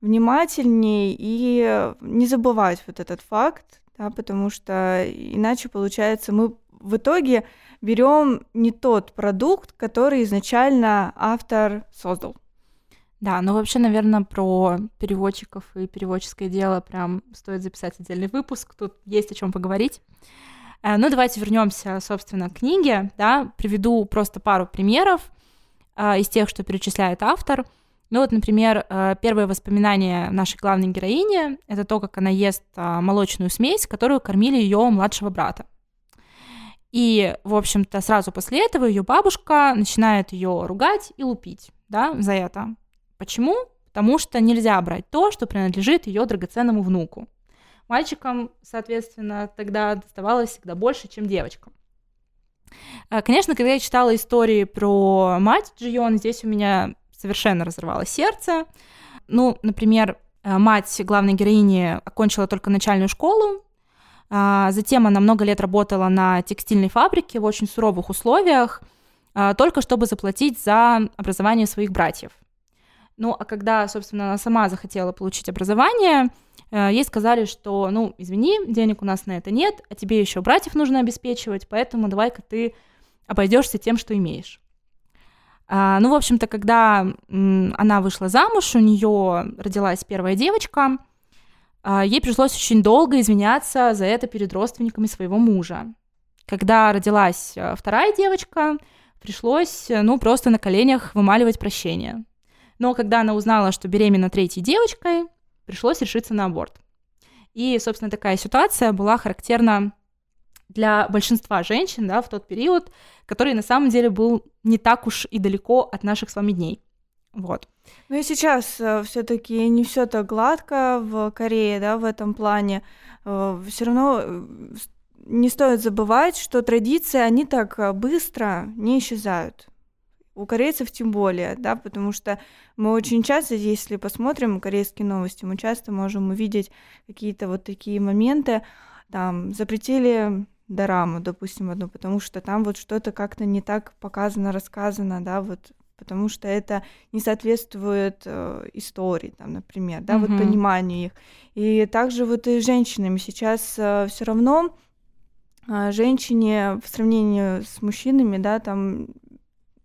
внимательнее и не забывать вот этот факт, да, потому что иначе получается мы в итоге берем не тот продукт, который изначально автор создал. Да, ну вообще, наверное, про переводчиков и переводческое дело прям стоит записать отдельный выпуск. Тут есть о чем поговорить. Э, ну, давайте вернемся, собственно, к книге. Да, приведу просто пару примеров э, из тех, что перечисляет автор. Ну вот, например, э, первое воспоминание нашей главной героини — это то, как она ест молочную смесь, которую кормили ее младшего брата. И, в общем-то, сразу после этого ее бабушка начинает ее ругать и лупить, да, за это. Почему? Потому что нельзя брать то, что принадлежит ее драгоценному внуку. Мальчикам, соответственно, тогда доставалось всегда больше, чем девочкам. А, конечно, когда я читала истории про мать Джион, здесь у меня совершенно разорвало сердце. Ну, например, э, мать главной героини окончила только начальную школу, затем она много лет работала на текстильной фабрике в очень суровых условиях, а, только чтобы заплатить за образование своих братьев. Ну, а когда, собственно, она сама захотела получить образование, э, ей сказали, что, ну, извини, денег у нас на это нет, а тебе еще братьев нужно обеспечивать, поэтому давай-ка ты обойдешься тем, что имеешь. А, ну, в общем-то, когда она вышла замуж, у нее родилась первая девочка, а, ей пришлось очень долго извиняться за это перед родственниками своего мужа. Когда родилась а, вторая девочка, пришлось, ну, просто на коленях вымаливать прощение. Но когда она узнала, что беременна третьей девочкой, пришлось решиться на аборт. И, собственно, такая ситуация была характерна для большинства женщин да, в тот период, который на самом деле был не так уж и далеко от наших с вами дней. Вот. Ну и сейчас э, все-таки не все так гладко в Корее, да, в этом плане. Э, все равно э, не стоит забывать, что традиции, они так быстро не исчезают. У корейцев тем более, да, потому что мы очень часто, если посмотрим корейские новости, мы часто можем увидеть какие-то вот такие моменты, там, запретили дораму, допустим, одну, потому что там вот что-то как-то не так показано, рассказано, да, вот потому что это не соответствует э, истории, там, например, да, mm-hmm. вот пониманию их. И также вот и с женщинами сейчас э, все равно э, женщине в сравнении с мужчинами, да, там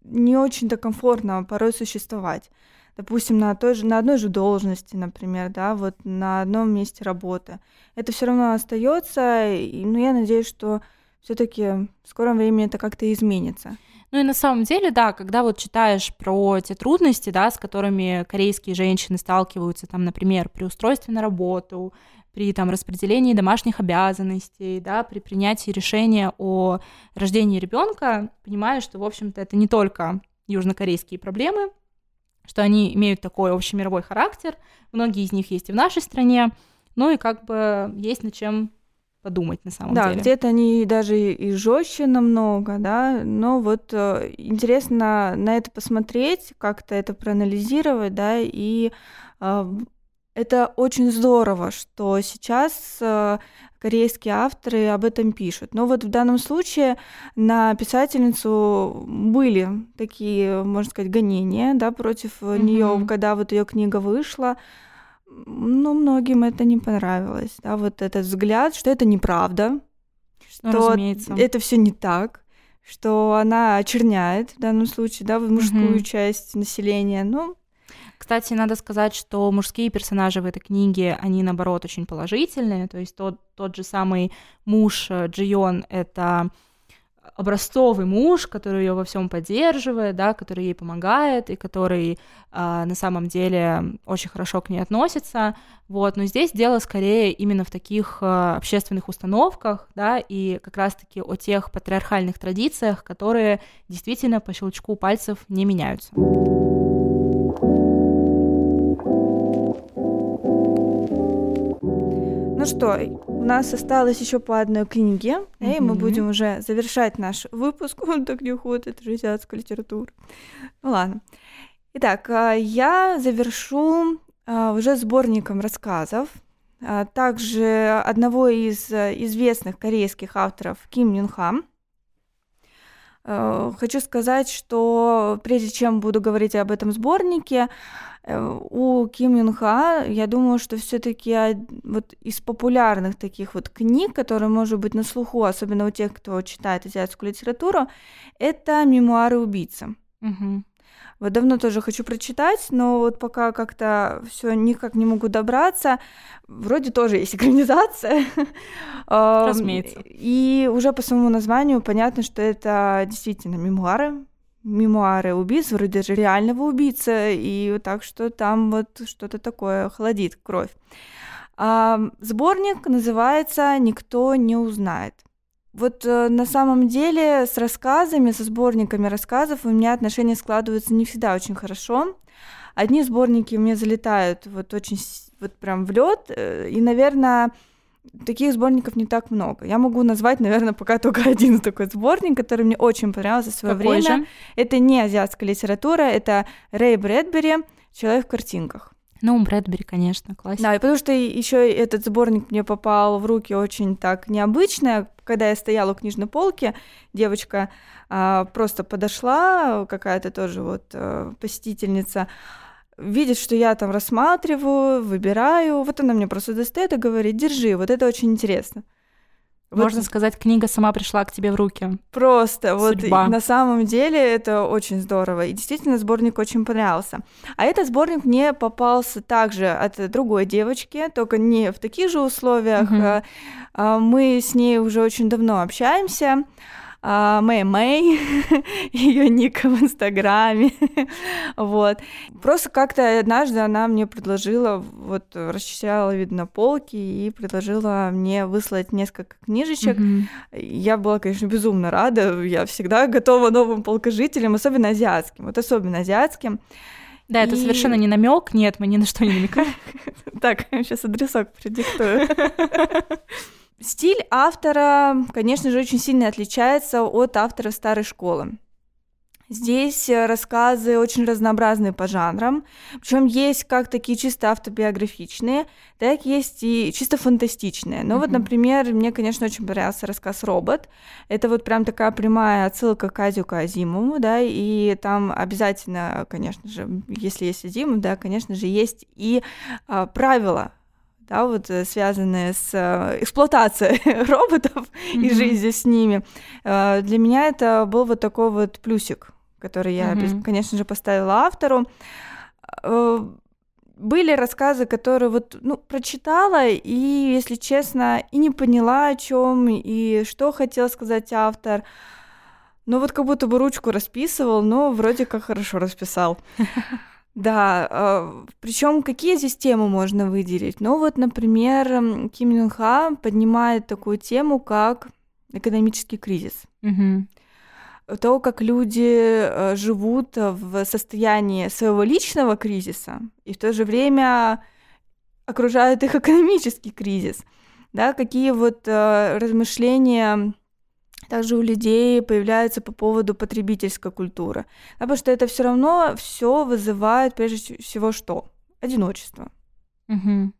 не очень-то комфортно порой существовать допустим, на, той же, на одной же должности, например, да, вот на одном месте работы. Это все равно остается, и, ну, я надеюсь, что все-таки в скором времени это как-то изменится. Ну и на самом деле, да, когда вот читаешь про те трудности, да, с которыми корейские женщины сталкиваются, там, например, при устройстве на работу, при там распределении домашних обязанностей, да, при принятии решения о рождении ребенка, понимаешь, что, в общем-то, это не только южнокорейские проблемы, что они имеют такой общемировой характер, многие из них есть и в нашей стране, ну и как бы есть над чем подумать на самом да, деле. Да, где-то они даже и жестче намного, да, но вот э, интересно на это посмотреть, как-то это проанализировать, да, и э, это очень здорово, что сейчас э, корейские авторы об этом пишут. Но вот в данном случае на писательницу были такие, можно сказать, гонения, да, против mm-hmm. нее, когда вот ее книга вышла. Но многим это не понравилось, да, вот этот взгляд, что это неправда, ну, что Разумеется. это все не так, что она очерняет в данном случае, да, мужскую mm-hmm. часть населения. Ну, кстати, надо сказать, что мужские персонажи в этой книге, они, наоборот, очень положительные. То есть тот, тот же самый муж э, Джион — это образцовый муж, который ее во всем поддерживает, да, который ей помогает и который э, на самом деле очень хорошо к ней относится, вот. Но здесь дело скорее именно в таких э, общественных установках, да, и как раз-таки о тех патриархальных традициях, которые действительно по щелчку пальцев не меняются. Ну что, у нас осталось еще по одной книге, mm-hmm. и мы будем уже завершать наш выпуск. Он так не уходит, азиатская литература. Ну ладно. Итак, а, я завершу а, уже сборником рассказов, а, также одного из известных корейских авторов Ким Юн Хам. Хочу сказать, что прежде чем буду говорить об этом сборнике, Э, у Ким Юн Ха, я думаю, что все-таки вот из популярных таких вот книг, которые, может быть, на слуху, особенно у тех, кто читает азиатскую литературу, это мемуары убийцы. Угу. Вот давно тоже хочу прочитать, но вот пока как-то все никак не могу добраться. Вроде тоже есть экранизация. Разумеется. И уже по своему названию понятно, что это действительно мемуары мемуары убийц, вроде же реального убийцы, и так что там вот что-то такое холодит кровь. А, сборник называется «Никто не узнает». Вот э, на самом деле с рассказами, со сборниками рассказов у меня отношения складываются не всегда очень хорошо. Одни сборники у меня залетают вот очень вот прям в лед, э, и, наверное, таких сборников не так много. Я могу назвать, наверное, пока только один такой сборник, который мне очень понравился в свое Какой время. Же? Это не азиатская литература, это Рэй Брэдбери «Человек в картинках». Ну, Брэдбери, конечно, классика. Да, и потому что еще этот сборник мне попал в руки очень так необычно. Когда я стояла у книжной полки, девочка а, просто подошла, какая-то тоже вот а, посетительница, видит, что я там рассматриваю, выбираю. Вот она мне просто достает и говорит, держи, вот это очень интересно. Можно вот, сказать, книга сама пришла к тебе в руки. Просто, Судьба. вот на самом деле это очень здорово. И действительно сборник очень понравился. А этот сборник мне попался также от другой девочки, только не в таких же условиях. Угу. Мы с ней уже очень давно общаемся. А, Мэй Мэй, ее ник в Инстаграме, вот. Просто как-то однажды она мне предложила, вот расчищала, видно, полки и предложила мне выслать несколько книжечек. Mm-hmm. Я была, конечно, безумно рада, я всегда готова новым полкожителям, особенно азиатским, вот особенно азиатским. Да, и... это совершенно не намек, нет, мы ни на что не намекаем. Так, сейчас адресок предиктую. Стиль автора, конечно же, очень сильно отличается от автора старой школы. Здесь э, рассказы очень разнообразные по жанрам, причем есть как такие чисто автобиографичные, так есть и чисто фантастичные. Ну mm-hmm. вот, например, мне, конечно, очень понравился рассказ «Робот». Это вот прям такая прямая отсылка к Азию Азимову, да, и там обязательно, конечно же, если есть Азимов, да, конечно же, есть и а, правила да, вот э, связанные с э, эксплуатацией роботов mm-hmm. и жизнью с ними. Э, для меня это был вот такой вот плюсик, который я, mm-hmm. конечно же, поставила автору. Были рассказы, которые вот, ну, прочитала, и, если честно, и не поняла, о чем и что хотел сказать автор. Ну, вот как будто бы ручку расписывал, но вроде как хорошо расписал. Да, э, причем какие здесь темы можно выделить? Ну вот, например, Ким Юн Ха поднимает такую тему, как экономический кризис. Угу. То, как люди э, живут в состоянии своего личного кризиса, и в то же время окружает их экономический кризис. Да, какие вот э, размышления также у людей появляются по поводу потребительской культуры. потому что это все равно все вызывает прежде всего что? Одиночество. Угу.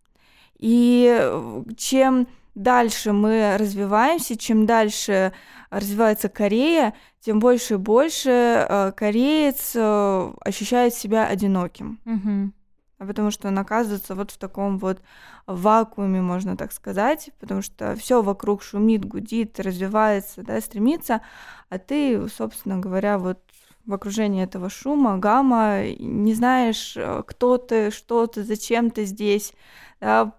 И э, чем дальше мы развиваемся, чем дальше развивается Корея, тем больше и больше э, кореец э, ощущает себя одиноким. Угу потому что он оказывается вот в таком вот вакууме, можно так сказать, потому что все вокруг шумит, гудит, развивается, да, стремится, а ты, собственно говоря, вот в окружении этого шума, гамма, не знаешь, кто ты, что ты, зачем ты здесь, да,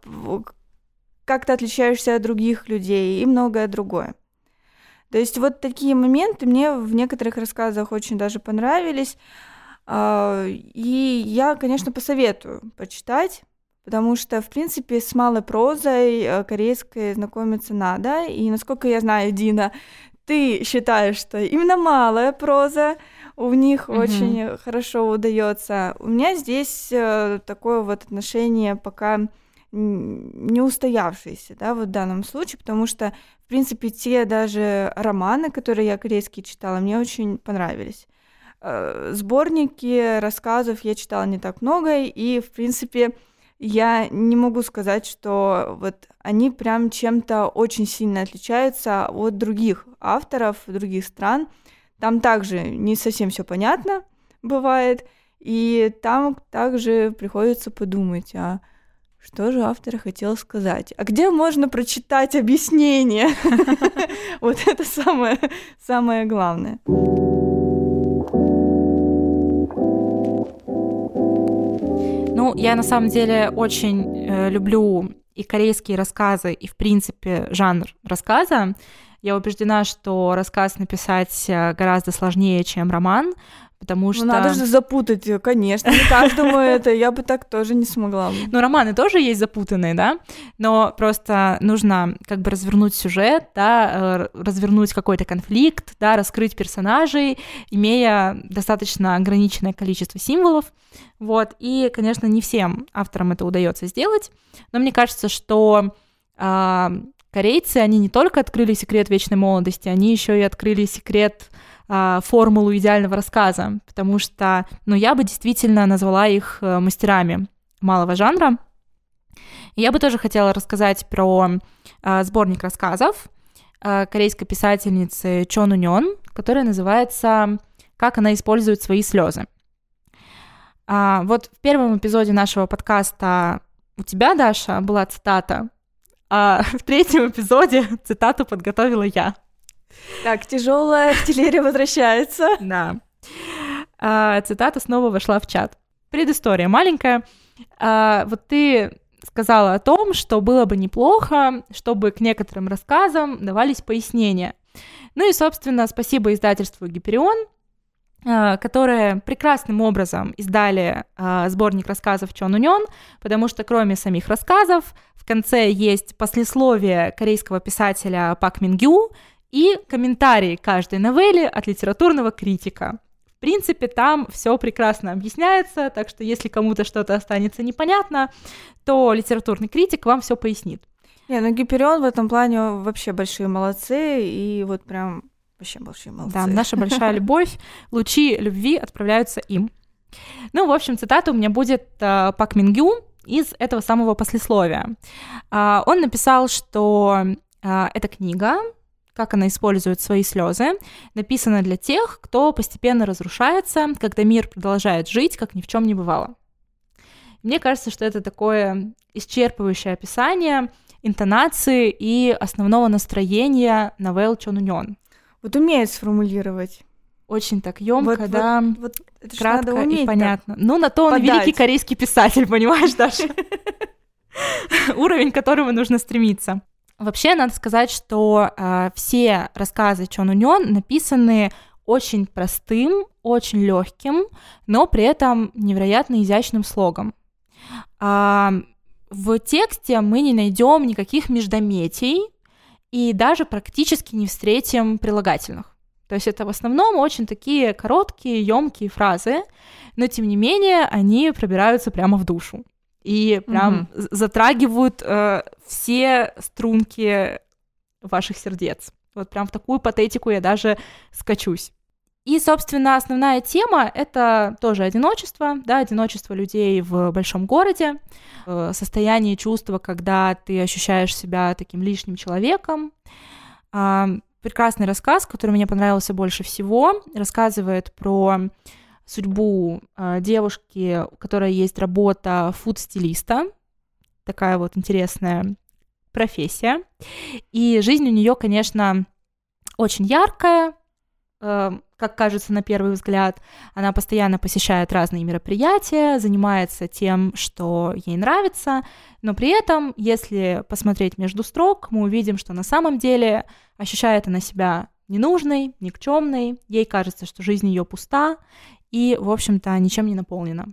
как ты отличаешься от других людей и многое другое. То есть вот такие моменты мне в некоторых рассказах очень даже понравились. А, и я, конечно, посоветую почитать, потому что, в принципе, с малой прозой э, корейской знакомиться надо. И, насколько я знаю, Дина, ты считаешь, что именно малая проза у них mm-hmm. очень хорошо удается. У меня здесь э, такое вот отношение пока не устоявшееся, да, вот в данном случае, потому что, в принципе, те даже романы, которые я корейские читала, мне очень понравились. Э, сборники рассказов я читала не так много, и, в принципе, я не могу сказать, что вот они прям чем-то очень сильно отличаются от других авторов других стран. Там также не совсем все понятно бывает, и там также приходится подумать, а что же автор хотел сказать? А где можно прочитать объяснение? Вот это самое самое главное. Ну, я на самом деле очень э, люблю и корейские рассказы, и, в принципе, жанр рассказа. Я убеждена, что рассказ написать э, гораздо сложнее, чем роман, потому что... Ну, надо же запутать, конечно, не каждому это, я бы так тоже не смогла. Ну, романы тоже есть запутанные, да, но просто нужно как бы развернуть сюжет, да, э, развернуть какой-то конфликт, да, раскрыть персонажей, имея достаточно ограниченное количество символов, вот, и, конечно, не всем авторам это удается сделать, но мне кажется, что А, корейцы, они не только открыли секрет вечной молодости, они еще и открыли секрет а, формулу идеального рассказа, потому что, ну, я бы действительно назвала их э, мастерами малого жанра. И я бы тоже хотела рассказать про а, сборник рассказов а, корейской писательницы Чон Унён, которая называется «Как она использует свои слезы». Вот в первом эпизоде нашего подкаста у тебя, Даша, была цитата, а в третьем эпизоде цитату подготовила я. Так, тяжелая артиллерия возвращается. Да. А, цитата снова вошла в чат. Предыстория маленькая. А, вот ты сказала о том, что было бы неплохо, чтобы к некоторым рассказам давались пояснения. Ну и, собственно, спасибо издательству Гиперион, а, которые прекрасным образом издали сборник рассказов Чон Унён, потому что кроме самих рассказов в конце есть послесловие корейского писателя Пак Мингю, и комментарии каждой новелли от литературного критика. В принципе, там все прекрасно объясняется, так что если кому-то что-то останется непонятно, то литературный критик вам все пояснит. Не, ну Гиперион в этом плане вообще большие молодцы, и вот прям вообще большие молодцы. Да, наша большая любовь, лучи любви отправляются им. Ну, в общем, цитата у меня будет э, Пак Мингю из этого самого послесловия. Э, он написал, что э, эта книга как она использует свои слезы, написано для тех, кто постепенно разрушается, когда мир продолжает жить, как ни в чем не бывало. Мне кажется, что это такое исчерпывающее описание интонации и основного настроения новелл Чон Уньон. Вот умеет сформулировать. Очень так емко, вот, да, вот, вот это кратко уметь, и понятно. Так. Ну, на то он подать. великий корейский писатель, понимаешь, Даша? Уровень, к которому нужно стремиться. Вообще, надо сказать, что э, все рассказы Чон Унён написаны очень простым, очень легким, но при этом невероятно изящным слогом. А, в тексте мы не найдем никаких междометий и даже практически не встретим прилагательных. То есть это в основном очень такие короткие, емкие фразы, но тем не менее они пробираются прямо в душу и прям mm-hmm. затрагивают э, все струнки ваших сердец. Вот прям в такую патетику я даже скачусь. И, собственно, основная тема — это тоже одиночество, да, одиночество людей в большом городе, э, состояние чувства, когда ты ощущаешь себя таким лишним человеком. Э, прекрасный рассказ, который мне понравился больше всего, рассказывает про судьбу э, девушки, у которой есть работа фуд-стилиста. Такая вот интересная профессия. И жизнь у нее, конечно, очень яркая, э, как кажется на первый взгляд. Она постоянно посещает разные мероприятия, занимается тем, что ей нравится, но при этом, если посмотреть между строк, мы увидим, что на самом деле ощущает она себя ненужной, никчемной, ей кажется, что жизнь ее пуста, и, в общем-то, ничем не наполнена.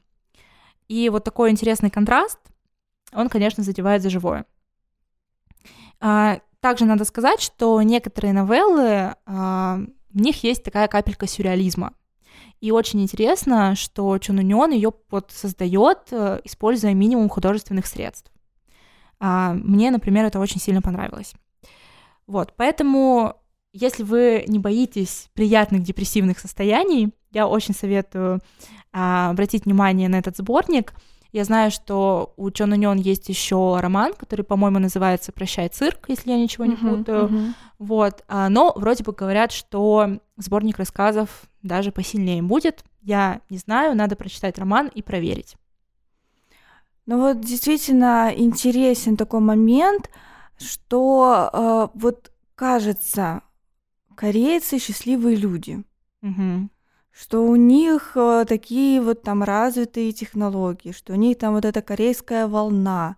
И вот такой интересный контраст, он, конечно, задевает за живое. А, также надо сказать, что некоторые новеллы, а, в них есть такая капелька сюрреализма. И очень интересно, что Чон Уньон ее создает, э, используя минимум художественных средств. А, мне, например, это очень сильно понравилось. Вот, поэтому, если вы не боитесь приятных депрессивных состояний, я очень советую а, обратить внимание на этот сборник. Я знаю, что у Чон Уньон есть еще роман, который, по-моему, называется «Прощай, цирк», если я ничего не uh-huh, путаю. Uh-huh. Вот. А, но вроде бы говорят, что сборник рассказов даже посильнее будет. Я не знаю, надо прочитать роман и проверить. Ну вот действительно интересен такой момент, что э, вот кажется, корейцы счастливые люди. Угу что у них э, такие вот там развитые технологии, что у них там вот эта корейская волна,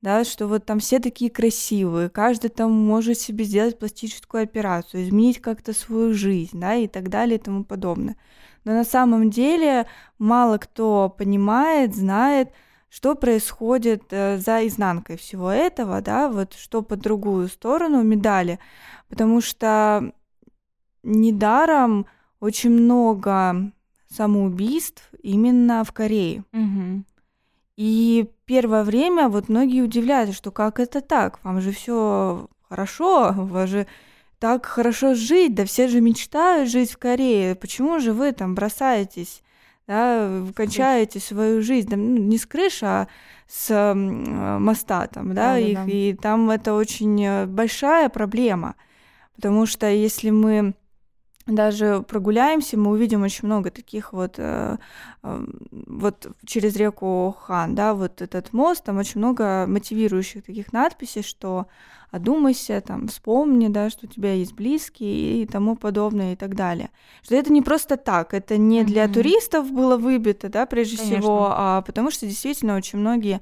да, что вот там все такие красивые, каждый там может себе сделать пластическую операцию, изменить как-то свою жизнь, да, и так далее и тому подобное. Но на самом деле мало кто понимает, знает, что происходит э, за изнанкой всего этого, да, вот что по другую сторону медали, потому что недаром очень много самоубийств именно в Корее. Угу. И первое время вот многие удивляются, что как это так, вам же все хорошо, у вас же так хорошо жить, да все же мечтают жить в Корее, почему же вы там бросаетесь, да, кончаете свою жизнь, да, ну, не с крыши, а с моста там, да, да, их, да. и там это очень э, большая проблема, потому что если мы даже прогуляемся, мы увидим очень много таких вот, э, э, вот через реку Хан, да, вот этот мост, там очень много мотивирующих таких надписей, что одумайся, там, вспомни, да, что у тебя есть близкие и тому подобное и так далее. Что это не просто так, это не для mm-hmm. туристов было выбито, да, прежде Конечно. всего, а потому что действительно очень многие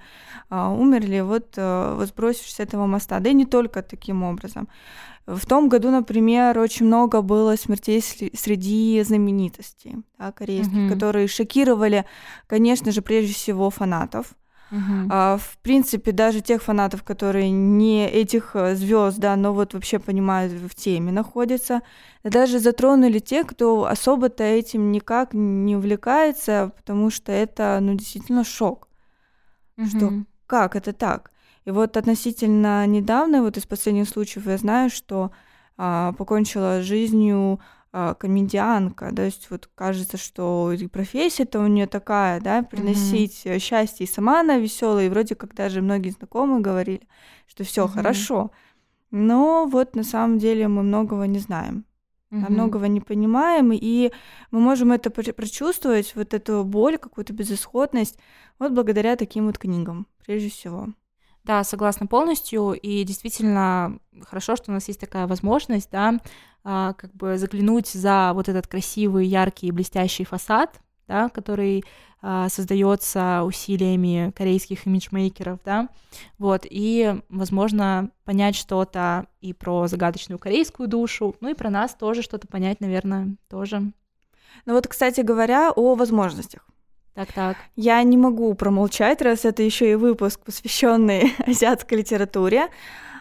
а, умерли вот, а, вот сбросившись с этого моста, да и не только таким образом. В том году, например, очень много было смертей среди знаменитостей да, корейских, mm-hmm. которые шокировали, конечно же, прежде всего фанатов. Uh-huh. А, в принципе, даже тех фанатов, которые не этих э, звезд, да, но вот вообще понимают в теме находятся, даже затронули те, кто особо-то этим никак не увлекается, потому что это, ну, действительно шок. Uh-huh. Что как это так? И вот относительно недавно, вот из последних случаев я знаю, что а, покончила жизнью а, комедианка, да, то есть вот кажется, что профессия-то у нее такая, да, приносить mm-hmm. счастье, и сама она веселая, и вроде как даже многие знакомые говорили, что все mm-hmm. хорошо. Но вот на самом деле мы многого не знаем. Mm-hmm. многого не понимаем, и мы можем это прочувствовать, вот эту боль, какую-то безысходность, вот благодаря таким вот книгам, прежде всего. Да, согласна полностью, и действительно хорошо, что у нас есть такая возможность, да, а, как бы заглянуть за вот этот красивый, яркий, блестящий фасад, да, который а, создается усилиями корейских имиджмейкеров, да, вот, и, возможно, понять что-то и про загадочную корейскую душу, ну и про нас тоже что-то понять, наверное, тоже. Ну вот, кстати говоря, о возможностях. Так, так. Я не могу промолчать, раз это еще и выпуск, посвященный азиатской литературе.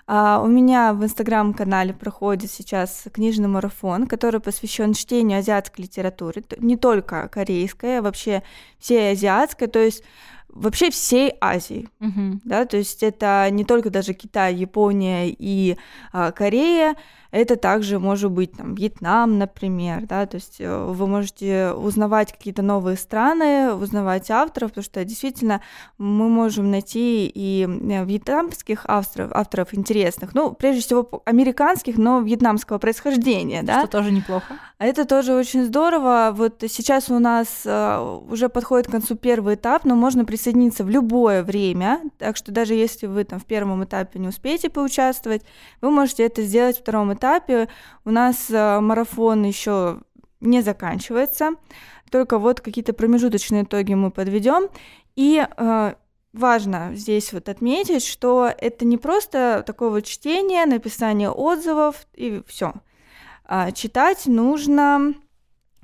Uh, у меня в инстаграм-канале проходит сейчас книжный марафон, который посвящен чтению азиатской литературы, не только корейской, а вообще всей азиатской, то есть вообще всей Азии, uh-huh. да, то есть это не только даже Китай, Япония и uh, Корея, это также может быть там Вьетнам, например, да, то есть э, вы можете узнавать какие-то новые страны, узнавать авторов, потому что действительно мы можем найти и э, вьетнамских авторов, авторов интересных, ну, прежде всего американских, но вьетнамского происхождения, да. Что тоже неплохо. Это тоже очень здорово. Вот сейчас у нас э, уже подходит к концу первый этап, но можно присоединиться в любое время, так что даже если вы там в первом этапе не успеете поучаствовать, вы можете это сделать в втором этапе этапе. У нас э, марафон еще не заканчивается, только вот какие-то промежуточные итоги мы подведем. И э, важно здесь вот отметить, что это не просто такое вот чтение, написание отзывов и все. А читать нужно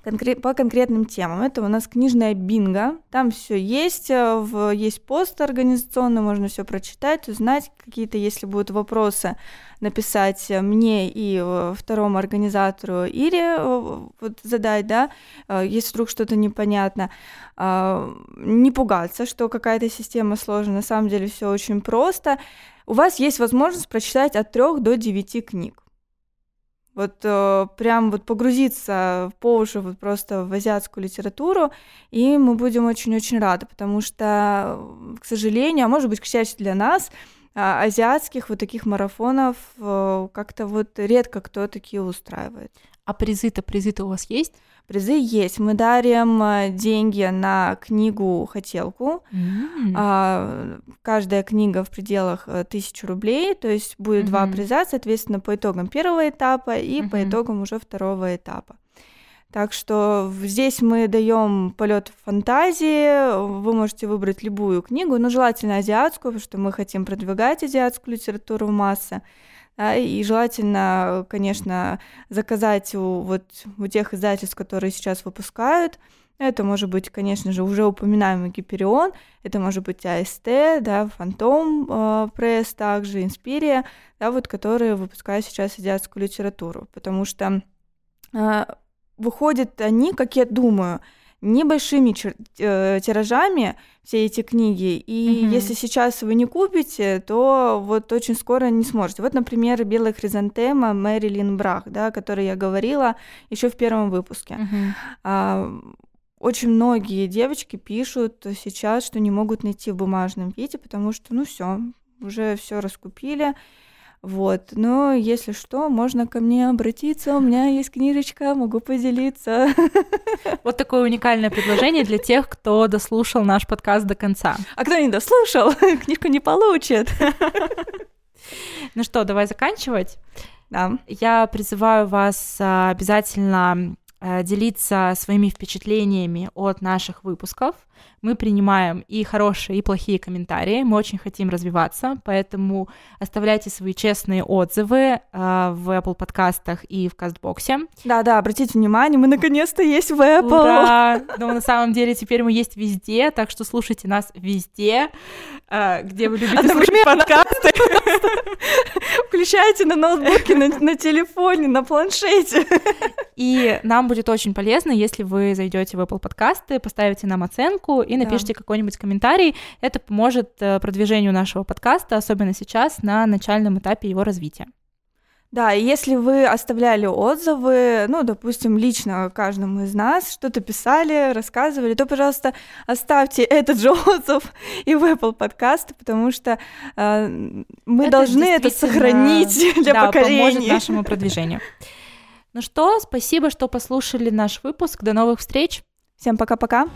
конкрет, по конкретным темам. Это у нас книжная бинго. Там все есть, э, в, есть пост организационный, можно все прочитать, узнать какие-то, если будут вопросы, написать мне и э, второму организатору Ире э, вот задать, да, если вдруг что-то непонятно. Не пугаться, что какая-то система сложная, на самом деле все очень просто. У вас есть возможность прочитать от трех до девяти книг вот э, прям вот погрузиться по уши вот просто в азиатскую литературу, и мы будем очень-очень рады, потому что, к сожалению, а может быть, к счастью для нас, э, азиатских вот таких марафонов э, как-то вот редко кто такие устраивает. А призы-то, призы-то у вас есть? Призы есть. Мы дарим э, деньги на книгу «Хотелку». Mm-hmm. А, каждая книга в пределах э, тысячи рублей, то есть будет mm-hmm. два приза, соответственно, по итогам первого этапа и mm-hmm. по итогам уже второго этапа. Так что здесь мы даем полет фантазии. Вы можете выбрать любую книгу, но желательно азиатскую, потому что мы хотим продвигать азиатскую литературу в массы. Да, и желательно, конечно, заказать у, вот, у тех издательств, которые сейчас выпускают. Это может быть, конечно же, уже упоминаемый Гиперион, это может быть АСТ, да, Фантом э, Пресс, также Инспирия, да, вот, которые выпускают сейчас азиатскую литературу, потому что э, выходят они, как я думаю, небольшими э, тиражами все эти книги. И угу. если сейчас вы не купите, то вот очень скоро не сможете. Вот, например, «Белая хризантема» Мэрилин Брах, да, о которой я говорила еще в первом выпуске. Угу. А, очень многие девочки пишут сейчас, что не могут найти в бумажном виде, потому что, ну все, уже все раскупили. Вот, но если что, можно ко мне обратиться, у меня есть книжечка, могу поделиться. Вот такое уникальное предложение для тех, кто дослушал наш подкаст до конца. А кто не дослушал, книжку не получит. Ну что, давай заканчивать. Да. Я призываю вас а, обязательно Э, делиться своими впечатлениями от наших выпусков. Мы принимаем и хорошие, и плохие комментарии. Мы очень хотим развиваться, поэтому оставляйте свои честные отзывы э, в Apple подкастах и в Кастбоксе. Да-да, обратите внимание, мы наконец-то есть в Apple. Ура! Но на самом деле теперь мы есть везде, так что слушайте нас везде, э, где вы любите слушать подкасты. Включайте на ноутбуке, на телефоне, на планшете. И нам будет очень полезно, если вы зайдете в Apple подкасты, поставите нам оценку и напишите да. какой-нибудь комментарий. Это поможет э, продвижению нашего подкаста, особенно сейчас, на начальном этапе его развития. Да, и если вы оставляли отзывы, ну, допустим, лично каждому из нас, что-то писали, рассказывали, то, пожалуйста, оставьте этот же отзыв и в Apple подкасты, потому что э, мы это должны это сохранить для да, поколения. поможет нашему продвижению. Ну что, спасибо, что послушали наш выпуск. До новых встреч. Всем пока-пока.